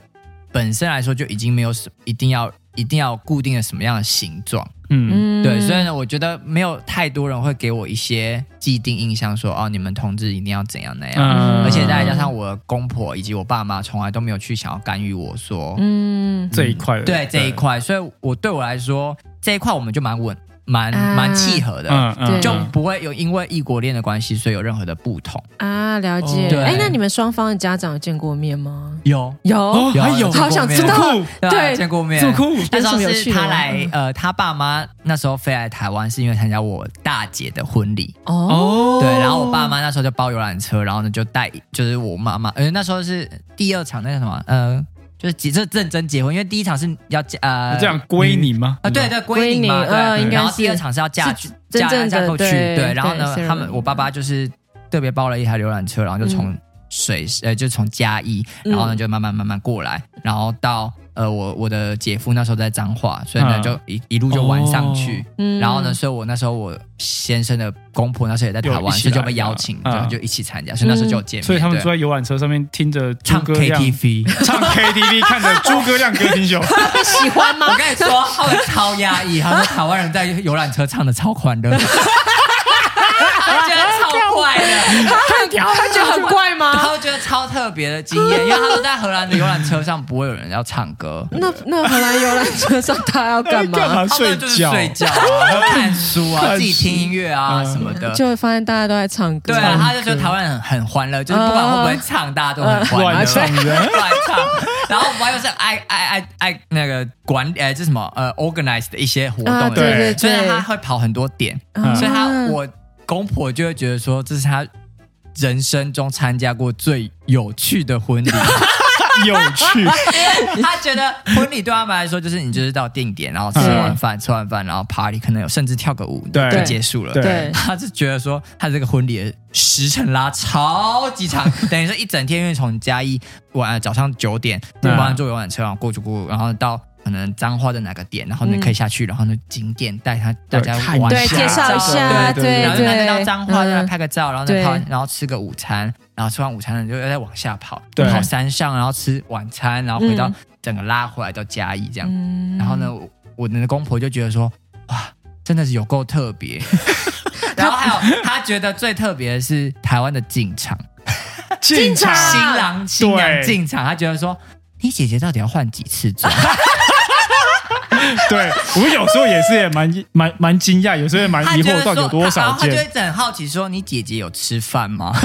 Speaker 1: 本身来说就已经没有什一定要一定要固定的什么样的形状，
Speaker 2: 嗯，
Speaker 1: 对，所以呢，我觉得没有太多人会给我一些既定印象说哦，你们同志一定要怎样那样。
Speaker 2: 嗯。
Speaker 1: 而且再加上我的公婆以及我爸妈从来都没有去想要干预我说，
Speaker 3: 嗯，
Speaker 2: 这一块
Speaker 1: 对这一，块，所以我对我来说这一块我们就蛮稳，蛮
Speaker 3: 啊。
Speaker 1: 蛮契合的，
Speaker 2: 嗯嗯，
Speaker 1: 就不会有因为异国恋的关系，所以有任何的不同。
Speaker 3: 啊，了解。哎、那你们双方的家长有见过面吗？
Speaker 1: 有。
Speaker 3: 有，
Speaker 2: 哦，还有。
Speaker 3: 好想知道。
Speaker 1: 对见过面，
Speaker 2: 酷，
Speaker 1: 那时候是他来
Speaker 3: 嗯，
Speaker 1: 呃，他爸妈那时候飞来台湾，是因为参加我大姐的婚礼。
Speaker 3: 哦，
Speaker 2: 哦，
Speaker 1: 对，然后我爸妈那时候就包游览车，然后呢就带，就是我妈妈，呃，那时候是第二场那个什么，呃，就是结这认真结婚，因为第一场是要嫁呃
Speaker 2: 这样归你吗？
Speaker 1: 啊，对对，归你嘛，
Speaker 3: 归你呃
Speaker 1: 对，
Speaker 3: 应该
Speaker 1: 然后第二场是要嫁
Speaker 3: 是
Speaker 1: 去嫁
Speaker 3: 真正的
Speaker 1: 嫁过去，
Speaker 3: 对
Speaker 1: 对，然后呢，他们我爸爸就是特别包了一台游览车，然后就从水呃，就从嘉义，然后呢就慢慢慢慢过来，然后到。呃，我我的姐夫那时候在彰化，所以呢就一一路就玩上去。然后呢，所以我那时候我先生的公婆那时候也在台湾，所以就被邀请，然后就一起参加。所以那时候就有见面。
Speaker 2: 所以他们坐在游览车上面听着
Speaker 1: 唱 KTV，
Speaker 2: 唱 KTV，看着诸葛亮歌厅秀，
Speaker 3: 喜欢吗？
Speaker 1: 我跟你说，他们超压抑。他说台湾人在游览车唱的超欢乐。怪的，
Speaker 3: 他他觉得很怪吗？
Speaker 1: 他会觉得超特别的经验，因为他说在荷兰的游览车上不会有人要唱歌。
Speaker 3: 那那荷兰游览车上他要 干嘛？
Speaker 2: 干嘛睡
Speaker 1: 觉？睡觉啊，看书啊，自己听音乐啊什么的。
Speaker 3: 就会发现大家都在唱歌。
Speaker 1: 对啊，他就觉得台湾人很欢乐，就是不管会不会唱，大家都很欢乐。乱
Speaker 2: 唱，
Speaker 1: 乱唱。然后我们又是爱爱爱爱那个管呃，这什么呃，organize 的一些活动，
Speaker 3: 对对对，
Speaker 1: 所以他会跑很多点，所以他我。公婆就会觉得说，这是他人生中参加过最有趣的婚礼，
Speaker 2: 有趣。
Speaker 1: 他觉得婚礼对他们来说，就是你就是到定点，然后吃完饭，吃完饭，然后 party，可能有甚至跳个舞，
Speaker 2: 对，
Speaker 1: 就结束了。
Speaker 3: 对，
Speaker 1: 他是觉得说，他这个婚礼的时辰拉超级长，等于说一整天，因为从嘉义晚早上九点，晚上坐游览车，然后过去过，然后到。可能彰化的哪个点，然后你可以下去，然后呢景点带他大家玩
Speaker 3: 对介绍一下，对，
Speaker 1: 然后拿到彰化，让他拍个照，然后再跑，然后吃个午餐，然后吃完午餐呢就再往下跑，跑山上，然后吃晚餐，然后回到整个拉回来到嘉义这样，然后呢，我的公婆就觉得说，哇，真的是有够特别，然后还有他觉得最特别的是台湾的进场，
Speaker 2: 进场。
Speaker 1: 新郎新娘进场，他觉得说，你姐姐到底要换几次妆？
Speaker 2: 对，我有时候也是也蛮蛮蛮惊讶，有时候也蛮疑惑，到底有多少
Speaker 1: 件。他就一直很好奇，说你姐姐有吃饭吗？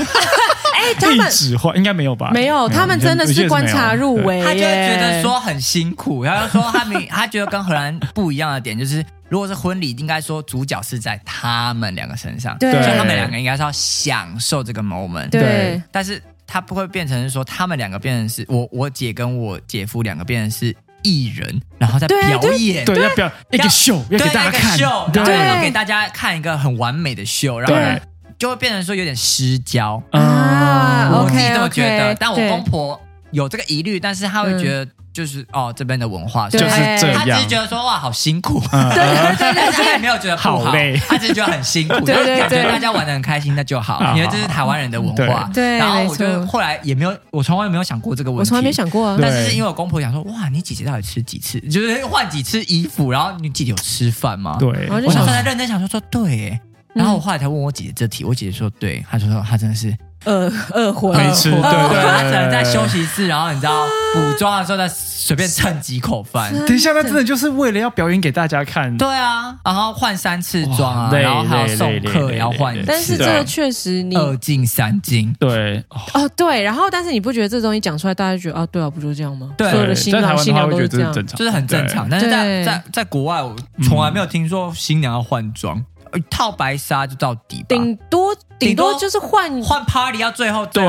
Speaker 3: 哎，他们
Speaker 2: 指话应该没有吧？
Speaker 3: 没有，他们真的是观察入微。
Speaker 1: 他就觉得说很辛苦，然后说他们，他觉得跟荷兰不一样的点就是，如果是婚礼，应该说主角是在他们两个身上，
Speaker 3: 对，
Speaker 1: 所以他们两个应该是要享受这个 moment。
Speaker 3: 对，
Speaker 1: 但是他不会变成是说他们两个变成是我我姐跟我姐夫两个变成是。艺人，然后在表演，
Speaker 2: 对，要表一个秀，要给大家看，
Speaker 1: 对，然后要给大家看一个很完美的秀，然后就会变成说有点失焦
Speaker 3: 啊。
Speaker 1: 我自己这么觉得，但我公婆有这个疑虑，但是他会觉得。就是哦，这边的文化
Speaker 2: 就是这样。他
Speaker 1: 只是觉得说哇，好辛苦，对 对对，他也没有觉得不好，他只是觉得很辛苦，对对对，大家玩的很开心，那就好，因为这是台湾人的文化。
Speaker 3: 对，
Speaker 1: 然后我就后来也没有，我从来没有想过这个问题，我
Speaker 3: 从来没想过。
Speaker 1: 但是因为我公婆讲说，哇，你姐姐到底吃几次，就是换几次衣服，然后你姐姐有吃饭吗？
Speaker 2: 对，
Speaker 3: 我就
Speaker 1: 想在认真想说说对，然后我后来才问我姐姐这题，我姐姐说对，她就说她真的是。
Speaker 3: 饿饿昏，
Speaker 2: 没吃，对对，
Speaker 1: 他只能在休息室，然后你知道补妆的时候再随便蹭几口饭。
Speaker 2: 等一下，他真的就是为了要表演给大家看。
Speaker 1: 对啊，然后换三次妆啊，然后还有送客也要换。
Speaker 3: 但是这个确实你
Speaker 1: 二进三进，
Speaker 2: 对
Speaker 3: 哦对，然后但是你不觉得这东西讲出来，大家觉得啊对啊，不就是这样吗？
Speaker 1: 对，
Speaker 3: 所有的新郎新娘都是这样，
Speaker 1: 就是很正常。但是在在在国外，我从来没有听说新娘要换装。一套白纱就到底，
Speaker 3: 顶多顶多就是换
Speaker 1: 换 party 要最后对，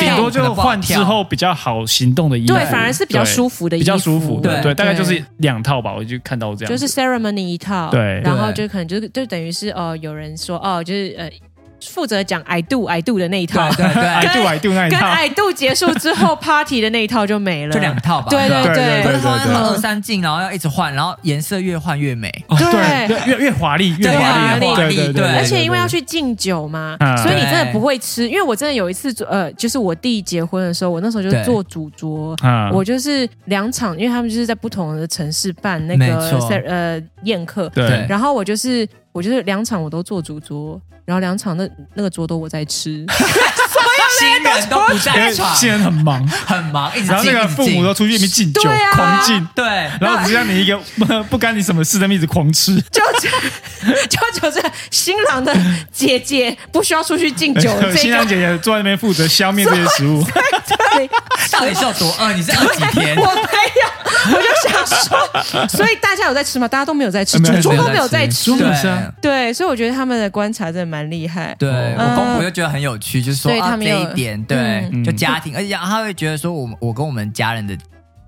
Speaker 2: 顶多就换之后比较好行动的衣服，
Speaker 3: 对，反而是比较舒服的，
Speaker 2: 比较舒服，对对，大概就是两套吧，我就看到这样，
Speaker 3: 就是 ceremony 一套，
Speaker 2: 对，
Speaker 3: 然后就可能就就等于是哦，有人说哦，就是呃。负责讲 I do I do 的那一套，
Speaker 1: 对对，I
Speaker 2: do I do 那一套，跟
Speaker 3: I do 结束之后 party 的那一套就没了，
Speaker 1: 就两套吧。
Speaker 3: 对对对，
Speaker 1: 二三进，然后要一直换，然后颜色越换越美，
Speaker 3: 对，
Speaker 2: 越越华丽，越华丽，对对对。
Speaker 3: 而且因为要去敬酒嘛，所以你真的不会吃。因为我真的有一次，呃，就是我弟结婚的时候，我那时候就做主桌，我就是两场，因为他们就是在不同的城市办那个呃宴客，
Speaker 2: 对，
Speaker 3: 然后我就是我觉得两场我都做主桌。然后两场那那个桌都我在吃，
Speaker 1: 新人都不在场，
Speaker 2: 新人很忙。
Speaker 1: 很忙，
Speaker 2: 然后那个父母都出去里面敬酒，狂敬，
Speaker 1: 对，
Speaker 2: 然后只让你一个不 不干你什么事的一直狂吃，
Speaker 3: 就就就是新郎的姐姐不需要出去敬酒，
Speaker 2: 新郎姐姐坐在那边负责消灭这些食物，
Speaker 1: 到底是有多饿？你是饿几天？
Speaker 3: 我没有，我就想说，所以大家有在吃吗？大家都没有在吃，主桌都没有在吃，对，所以我觉得他们的观察真的。蛮厉害，
Speaker 1: 对我公婆就觉得很有趣，就是说啊这一点，对，就家庭，而且他会觉得说，我们我跟我们家人的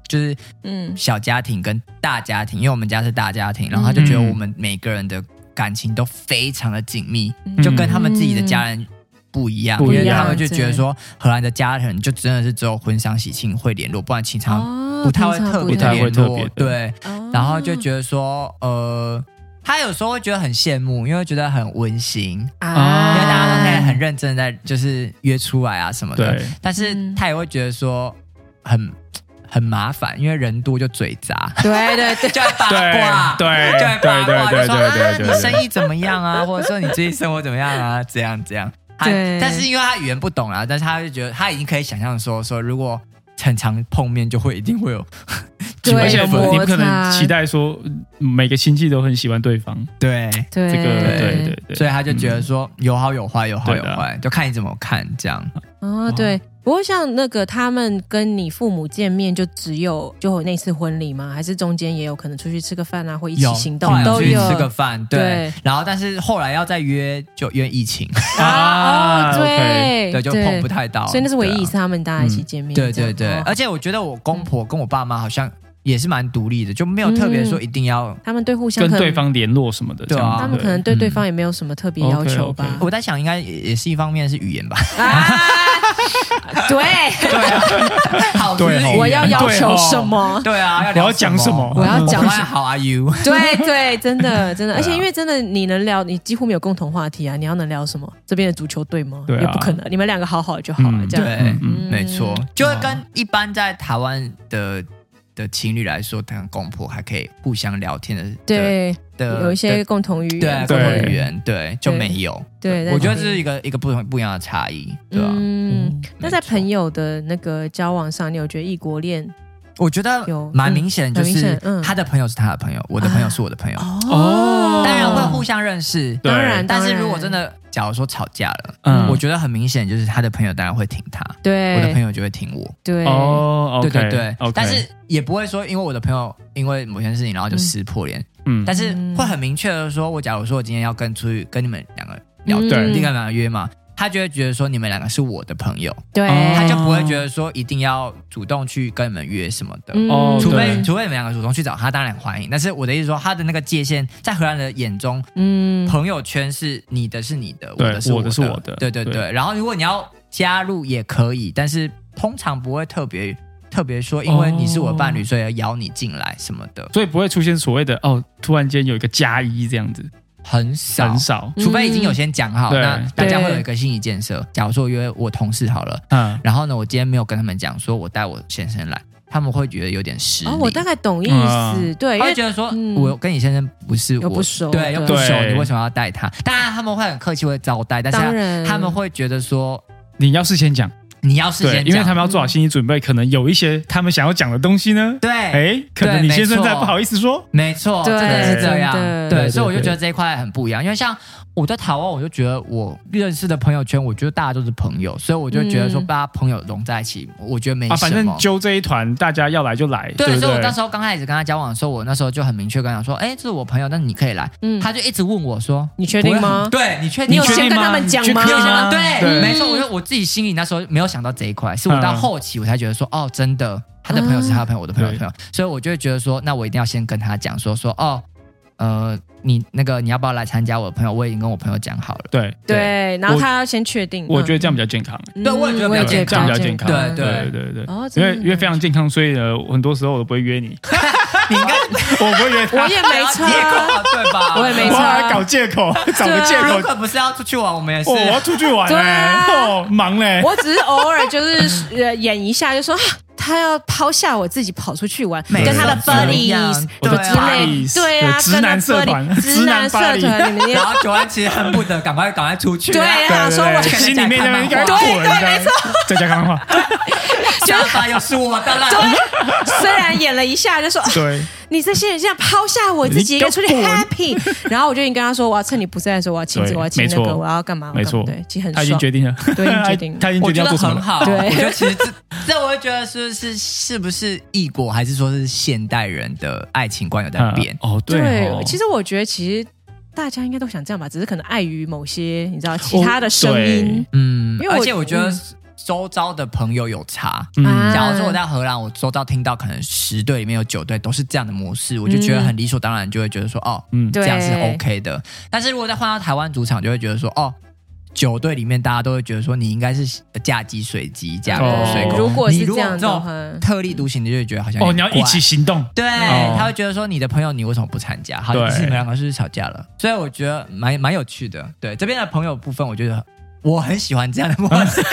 Speaker 1: 就是嗯。小家庭跟大家庭，因为我们家是大家庭，然后他就觉得我们每个人的感情都非常的紧密，就跟他们自己的家人不一样，因为他们就觉得说荷兰的家人就真的是只有婚丧喜庆会联络，不然平常不太会特别联络。对，然后就觉得说，呃，他有时候会觉得很羡慕，因为觉得很温馨啊，因为大家都可以很认真在就是约出来啊什么的。但是他也会觉得说很。很麻烦，因为人多就嘴杂，
Speaker 3: 对对对，
Speaker 1: 就八卦，
Speaker 2: 对，
Speaker 1: 就八卦，就说啊，你生意怎么样啊？或者说你最近生活怎么样啊？这样这样。对。但是因为他语言不懂啊，但是他就觉得他已经可以想象说说，如果很常碰面，就会一定会有，
Speaker 2: 而且你不可能期待说每个亲戚都很喜欢对方。
Speaker 1: 对，对
Speaker 3: 这
Speaker 2: 个对对对，
Speaker 1: 所以他就觉得说有好有坏，有好有坏，就看你怎么看这样。
Speaker 3: 哦，对。不过像那个他们跟你父母见面，就只有就那次婚礼吗？还是中间也有可能出去吃个饭啊，或一起行动都
Speaker 1: 有吃个饭，对。然后但是后来要再约，就约疫情啊，
Speaker 3: 对
Speaker 1: 对，就碰不太到。
Speaker 3: 所以那是唯一一次他们大家一起见面。
Speaker 1: 对对对，而且我觉得我公婆跟我爸妈好像。也是蛮独立的，就没有特别说一定要
Speaker 3: 他们对互相
Speaker 2: 跟对方联络什么的，
Speaker 1: 对啊，
Speaker 3: 他们可能对对方也没有什么特别要求吧。
Speaker 1: 我在想，应该也是一方面是语言吧。
Speaker 3: 对
Speaker 1: 对，好，
Speaker 3: 我要要求什么？
Speaker 1: 对啊，
Speaker 2: 要讲什么？
Speaker 3: 我要讲
Speaker 1: How are you？
Speaker 3: 对对，真的真的，而且因为真的你能聊，你几乎没有共同话题啊。你要能聊什么？这边的足球队吗？也不可能。你们两个好好就好了，这样
Speaker 1: 对，没错，就会跟一般在台湾的。的情侣来说，谈公婆还可以互相聊天的，
Speaker 3: 对的，有一些共同语
Speaker 1: 言，对共同语言，对就没有。
Speaker 3: 对，
Speaker 1: 我觉得这是一个一个不同不一样的差异，对吧？嗯，
Speaker 3: 那在朋友的那个交往上，你有觉得异国恋？
Speaker 1: 我觉得有蛮明显，就是他的朋友是他的朋友，我的朋友是我的朋友。哦，当然会互相认识，
Speaker 3: 当然，
Speaker 1: 但是如果真的。假如说吵架了，嗯，我觉得很明显，就是他的朋友当然会挺他，
Speaker 3: 对，
Speaker 1: 我的朋友就会挺我，
Speaker 3: 对，
Speaker 2: 哦，
Speaker 1: 对对对，但是也不会说，因为我的朋友因为某件事情，然后就撕破脸，嗯，但是会很明确的说，我假如说我今天要跟出去跟你们两个聊，对，跟两个约嘛。他就会觉得说你们两个是我的朋友，
Speaker 3: 对，
Speaker 1: 他就不会觉得说一定要主动去跟你们约什么的，哦，除非除非你们两个主动去找他，当然欢迎。但是我的意思说，他的那个界限在荷兰的眼中，嗯，朋友圈是你的是你的，我的是我的，是我的，对对对。然后如果你要加入也可以，但是通常不会特别特别说，因为你是我的伴侣，所以要邀你进来什么的，
Speaker 2: 所以不会出现所谓的哦，突然间有一个加一这样子。
Speaker 1: 很少。
Speaker 2: 很少，
Speaker 1: 除非已经有先讲好，那大家会有一个心理建设。假如说约我同事好了，嗯，然后呢，我今天没有跟他们讲，说我带我先生来，他们会觉得有点失礼。
Speaker 3: 我大概懂意思，对，
Speaker 1: 他会觉得说我跟你先生不是
Speaker 3: 我不熟，
Speaker 1: 对，又不熟，你为什么要带他？当然他们会很客气，会招待，但是他们会觉得说
Speaker 2: 你要事先讲。
Speaker 1: 你要事先，
Speaker 2: 因为他们要做好心理准备，可能有一些他们想要讲的东西呢。
Speaker 1: 对，
Speaker 2: 哎，可能你先生在不好意思说。
Speaker 1: 没错，真的是这样。对，所以我就觉得这一块很不一样，因为像。我在台湾，我就觉得我认识的朋友圈，我觉得大家都是朋友，所以我就觉得说，把家朋友融在一起，我觉得没什么。
Speaker 2: 反正揪这一团，大家要来就来。对，
Speaker 1: 所以我那时候刚开始跟他交往的时候，我那时候就很明确跟他说，哎，这是我朋友，但是你可以来。嗯，他就一直问我说，
Speaker 3: 你确定吗？
Speaker 1: 对你确定？
Speaker 3: 你有先跟他们讲吗？
Speaker 1: 对，没错。我就我自己心里那时候没有想到这一块，是我到后期我才觉得说，哦，真的，他的朋友是他的朋友，我的朋友朋友，所以我就会觉得说，那我一定要先跟他讲说说，哦。呃，你那个你要不要来参加我的朋友？我已经跟我朋友讲好了。
Speaker 2: 对
Speaker 3: 对，然后他要先确定。
Speaker 2: 我觉得这样比较健康。
Speaker 1: 对，我也觉得比
Speaker 2: 较健康。
Speaker 1: 对
Speaker 2: 对对对对。因为因为非常健康，所以呢，很多时候我都不会约你。
Speaker 1: 你应该
Speaker 2: 我不会约
Speaker 3: 他。我也没错，
Speaker 1: 对吧？
Speaker 3: 我也没错，
Speaker 2: 搞借口，找个借口。
Speaker 1: 可不是要出去玩，我们也是。
Speaker 2: 我要出去玩嘞，忙嘞。
Speaker 3: 我只是偶尔就是演一下，就说。他要抛下我自己跑出去玩，跟他的 buddies
Speaker 2: 对之类，
Speaker 3: 对啊，
Speaker 2: 直男社团，
Speaker 3: 直男社团里面，
Speaker 1: 然后九安其实恨不得赶快赶快出去，
Speaker 3: 对啊，说我
Speaker 2: 心里面应该
Speaker 3: 对对没错，
Speaker 2: 在家看漫画，
Speaker 1: 想法又是我的了，
Speaker 3: 虽然演了一下就说对。你在现在抛下我自己一个出去 happy，然后我就已经跟他说，我要趁你不在的时候，我要亲这个，我要亲那个，我要干嘛？
Speaker 2: 没错，
Speaker 3: 对，其实很
Speaker 2: 他已经决定了，
Speaker 3: 对，决定，
Speaker 2: 他已经决定要做什么？
Speaker 1: 很好，对，我觉得其实这这，我会觉得是是是不是异国，还是说是现代人的爱情观有在变？
Speaker 2: 哦，对，
Speaker 3: 其实我觉得其实大家应该都想这样吧，只是可能碍于某些你知道其他的声音，
Speaker 1: 嗯，因为而且我觉得。周遭的朋友有差，假如说我在荷兰，我周遭听到可能十队里面有九队都是这样的模式，我就觉得很理所当然，就会觉得说哦，嗯，这样是 OK 的。但是如果再换到台湾主场，就会觉得说哦，九队里面，大家都会觉得说你应该是嫁鸡随鸡，嫁狗随狗。
Speaker 3: 如果是这
Speaker 1: 样
Speaker 3: 的
Speaker 1: 特立独行，的就会觉得好像
Speaker 2: 哦，你要一起行动。
Speaker 1: 对，他会觉得说你的朋友你为什么不参加？好，是你们两个是不是吵架了？所以我觉得蛮蛮有趣的。对，这边的朋友部分，我觉得我很喜欢这样的模式。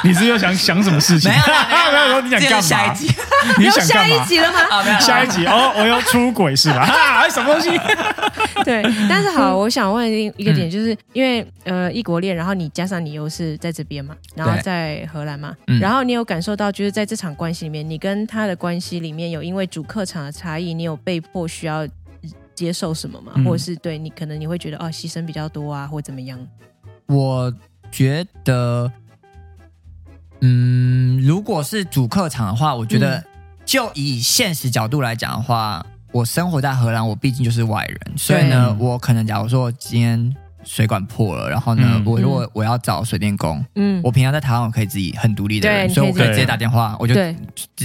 Speaker 2: 你是又想想什么事情？
Speaker 1: 没有，没
Speaker 2: 有，没有，你想干嘛？
Speaker 1: 下一集，
Speaker 2: 你想？
Speaker 3: 下一集了吗？
Speaker 2: 下一集哦，我要出轨是吧？哈，什么东西？
Speaker 3: 对，但是好，我想问一一个点，就是因为呃异国恋，然后你加上你又是在这边嘛，然后在荷兰嘛，然后你有感受到，就是在这场关系里面，你跟他的关系里面有因为主客场的差异，你有被迫需要接受什么吗？或者是对你可能你会觉得哦牺牲比较多啊，或怎么样？
Speaker 1: 我觉得。嗯，如果是主客场的话，我觉得就以现实角度来讲的话，我生活在荷兰，我毕竟就是外人，所以呢，我可能假如说今天水管破了，然后呢，我如果我要找水电工，嗯，我平常在台湾我可以自己很独立的人，所以我可以直接打电话，我就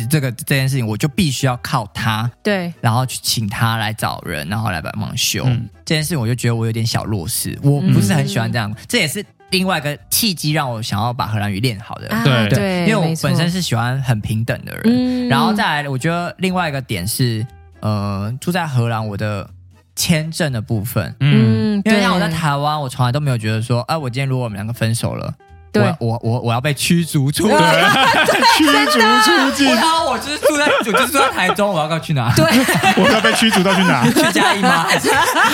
Speaker 1: 这个这件事情我就必须要靠他，
Speaker 3: 对，
Speaker 1: 然后去请他来找人，然后来帮忙修。这件事情，我就觉得我有点小弱势，我不是很喜欢这样，这也是。另外一个契机让我想要把荷兰语练好的，
Speaker 2: 对。
Speaker 3: 对，
Speaker 1: 因为我本身是喜欢很平等的人，然后再来，我觉得另外一个点是，呃，住在荷兰，我的签证的部分，嗯，因为像我在台湾，我从来都没有觉得说，哎，我今天如果我们两个分手了。我我我我要被驱逐出境，
Speaker 2: 驱逐出境。
Speaker 1: 然后我就是住在，我就是住在台中，我要要去哪？
Speaker 3: 对，
Speaker 2: 我要被驱逐到去哪？
Speaker 1: 去嘉义吗？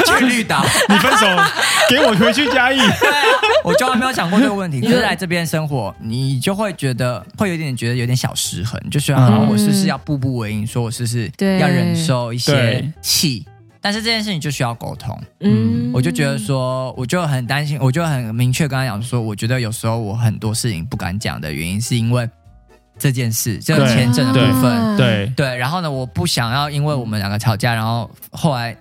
Speaker 1: 去绿岛？
Speaker 2: 你分手，给我回去嘉义。
Speaker 1: 对啊，我从来没有想过这个问题。就是来这边生活，你就会觉得会有点觉得有点小失衡，就是啊，我是不是要步步为营？说我是不是要忍受一些气？但是这件事情就需要沟通，嗯，我就觉得说，我就很担心，我就很明确跟他讲说，我觉得有时候我很多事情不敢讲的原因，是因为这件事，这个签证的部分，
Speaker 2: 对
Speaker 1: 对。然后呢，我不想要因为我们两个吵架，然后后来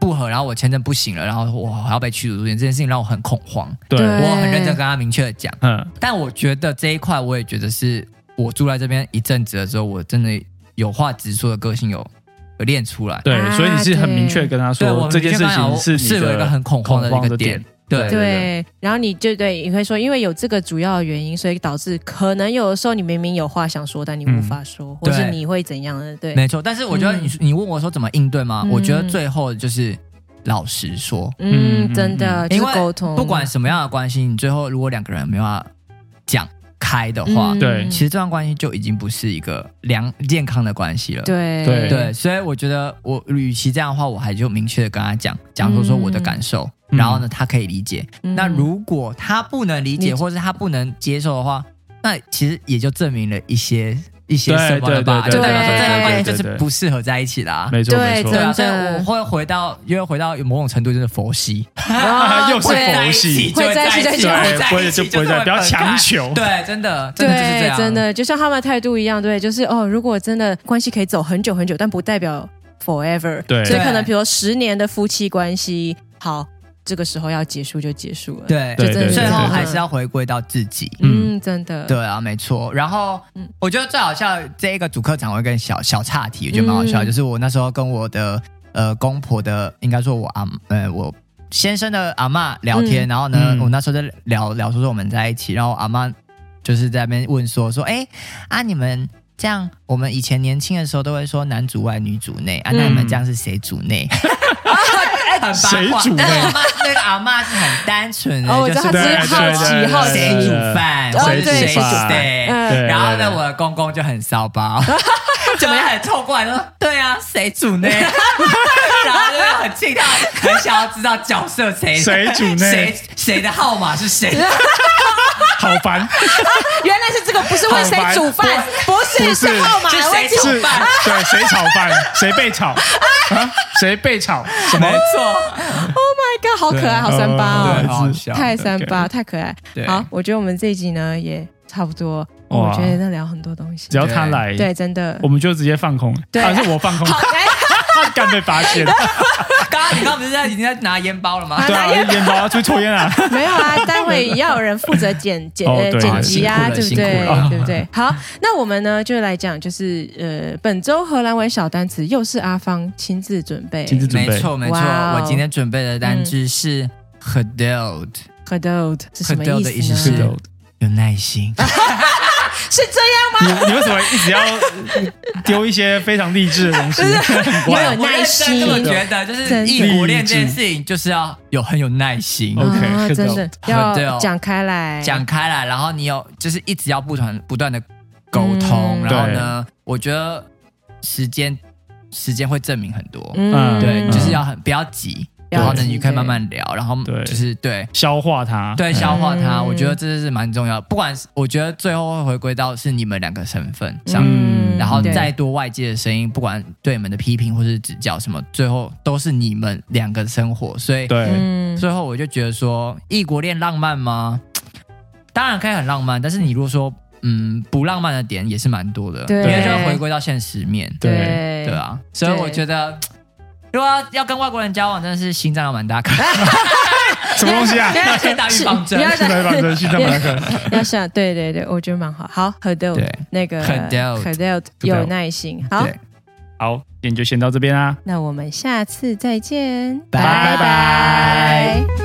Speaker 1: 不和，然后我签证不行了，然后我还要被驱逐出境，这件事情让我很恐慌。
Speaker 2: 对
Speaker 1: 我很认真跟他明确的讲，嗯。但我觉得这一块，我也觉得是我住在这边一阵子的时候，我真的有话直说的个性有。练出来，
Speaker 2: 对，所以你是很明确跟他说这件事情是
Speaker 1: 是有一个很恐慌的一个点，对
Speaker 3: 对。然后你就对你会说，因为有这个主要的原因，所以导致可能有的时候你明明有话想说，但你无法说，或是你会怎样的？对，
Speaker 1: 没错。但是我觉得你你问我说怎么应对吗？我觉得最后就是老实说，
Speaker 3: 嗯，真的，
Speaker 1: 因为
Speaker 3: 沟通，
Speaker 1: 不管什么样的关系，你最后如果两个人没办法讲。开的话，
Speaker 2: 对，
Speaker 1: 其实这段关系就已经不是一个良健康的关系了。
Speaker 3: 对
Speaker 2: 对
Speaker 1: 对，所以我觉得，我与其这样的话，我还就明确的跟他讲，讲说说我的感受，然后呢，他可以理解。那如果他不能理解，或是他不能接受的话，那其实也就证明了一些。一些什么的吧，就代表说这段关系就是不适合在一起的啊。
Speaker 2: 没错没错，
Speaker 1: 对啊，所以我会回到，因为回到某种程度就是佛系，
Speaker 2: 又是佛系，
Speaker 3: 会在一起在一起，
Speaker 2: 不会就不会在，不要强求。
Speaker 1: 对，真的，真的就是这样，
Speaker 3: 真的就像他们的态度一样，对，就是哦，如果真的关系可以走很久很久，但不代表 forever。
Speaker 2: 对，
Speaker 3: 所以可能比如说十年的夫妻关系，好。这个时候要结束就结束了，
Speaker 1: 对，
Speaker 2: 对对，
Speaker 1: 最后还是要回归到自己，
Speaker 3: 嗯，真的，
Speaker 1: 对啊，没错。然后，我觉得最好笑这一个主客场，我跟小小岔题，我觉得蛮好笑，就是我那时候跟我的呃公婆的，应该说我阿呃我先生的阿妈聊天，然后呢，我那时候在聊聊说说我们在一起，然后阿妈就是在那边问说说，哎啊你们这样，我们以前年轻的时候都会说男主外女主内啊，那你们这样是谁主内？
Speaker 2: 谁煮的？
Speaker 1: 那个阿妈是很单纯的，
Speaker 3: 就是只是好奇好奇
Speaker 1: 谁煮饭，
Speaker 2: 谁
Speaker 1: 煮对。然后呢，我的公公就很骚包，怎么样？很凑过来说，对啊，谁煮呢？然后就很气他，很想要知道角色谁
Speaker 2: 谁煮呢？
Speaker 1: 谁谁的号码是谁？
Speaker 2: 好烦！
Speaker 3: 原来是这个，不是问谁煮饭，不是是号码，
Speaker 1: 是谁煮饭？
Speaker 2: 对，谁炒饭？谁被炒？啊？谁被炒？什么？
Speaker 1: 没错。
Speaker 3: Oh my god，好可爱，好三八
Speaker 1: 哦，
Speaker 3: 太三八，太可爱。好，我觉得我们这一集呢也差不多。我觉得能聊很多东西，
Speaker 2: 只要他来，
Speaker 3: 对，真的，
Speaker 2: 我们就直接放空。还是我放空？干被发现？
Speaker 1: 刚刚你刚不是在已经在拿烟包了吗？
Speaker 2: 对啊，烟包要出去抽烟啊？
Speaker 3: 没有啊，待会要有人负责剪 剪剪辑啊，对不对？对不对？好，那我们呢就来讲，就是呃，本周荷兰文小单词又是阿芳亲自准备，
Speaker 2: 亲自准备，
Speaker 1: 没错没错。我今天准备的单词是 h e d e l d
Speaker 3: h a d o d 是什么意思
Speaker 1: 呢？有耐心。
Speaker 3: 是这
Speaker 2: 样吗？你你为什么一直要丢一些非常励志的东西？
Speaker 3: 要有耐心。
Speaker 1: 我觉得就是异国恋这件事情，就是要有很有耐心。
Speaker 2: OK，
Speaker 3: 真的要讲开来，
Speaker 1: 讲开来，然后你有就是一直要不断不断的沟通，然后呢，我觉得时间时间会证明很多。嗯，对，就是要很不要急。然后呢，你可以慢慢聊，然后就是对
Speaker 2: 消化它，
Speaker 1: 对消化它。我觉得这是蛮重要。不管是我觉得最后会回归到是你们两个身份上，然后再多外界的声音，不管对你们的批评或是指教什么，最后都是你们两个生活。所以
Speaker 2: 对，
Speaker 1: 最后我就觉得说，异国恋浪漫吗？当然可以很浪漫，但是你如果说嗯不浪漫的点也是蛮多的，因为就要回归到现实面。
Speaker 2: 对
Speaker 1: 对啊，所以我觉得。如果要跟外国人交往，真的是心脏要蛮大颗。
Speaker 2: 什么东西啊？
Speaker 1: 先打预防针，
Speaker 2: 先打预防针，心脏蛮大颗。
Speaker 3: 要想，对对对，我觉得蛮好。好，Hadel，那个 Hadel，Hadel 有耐心。好，
Speaker 2: 好，今天就先到这边啦。
Speaker 3: 那我们下次再见，
Speaker 1: 拜拜拜。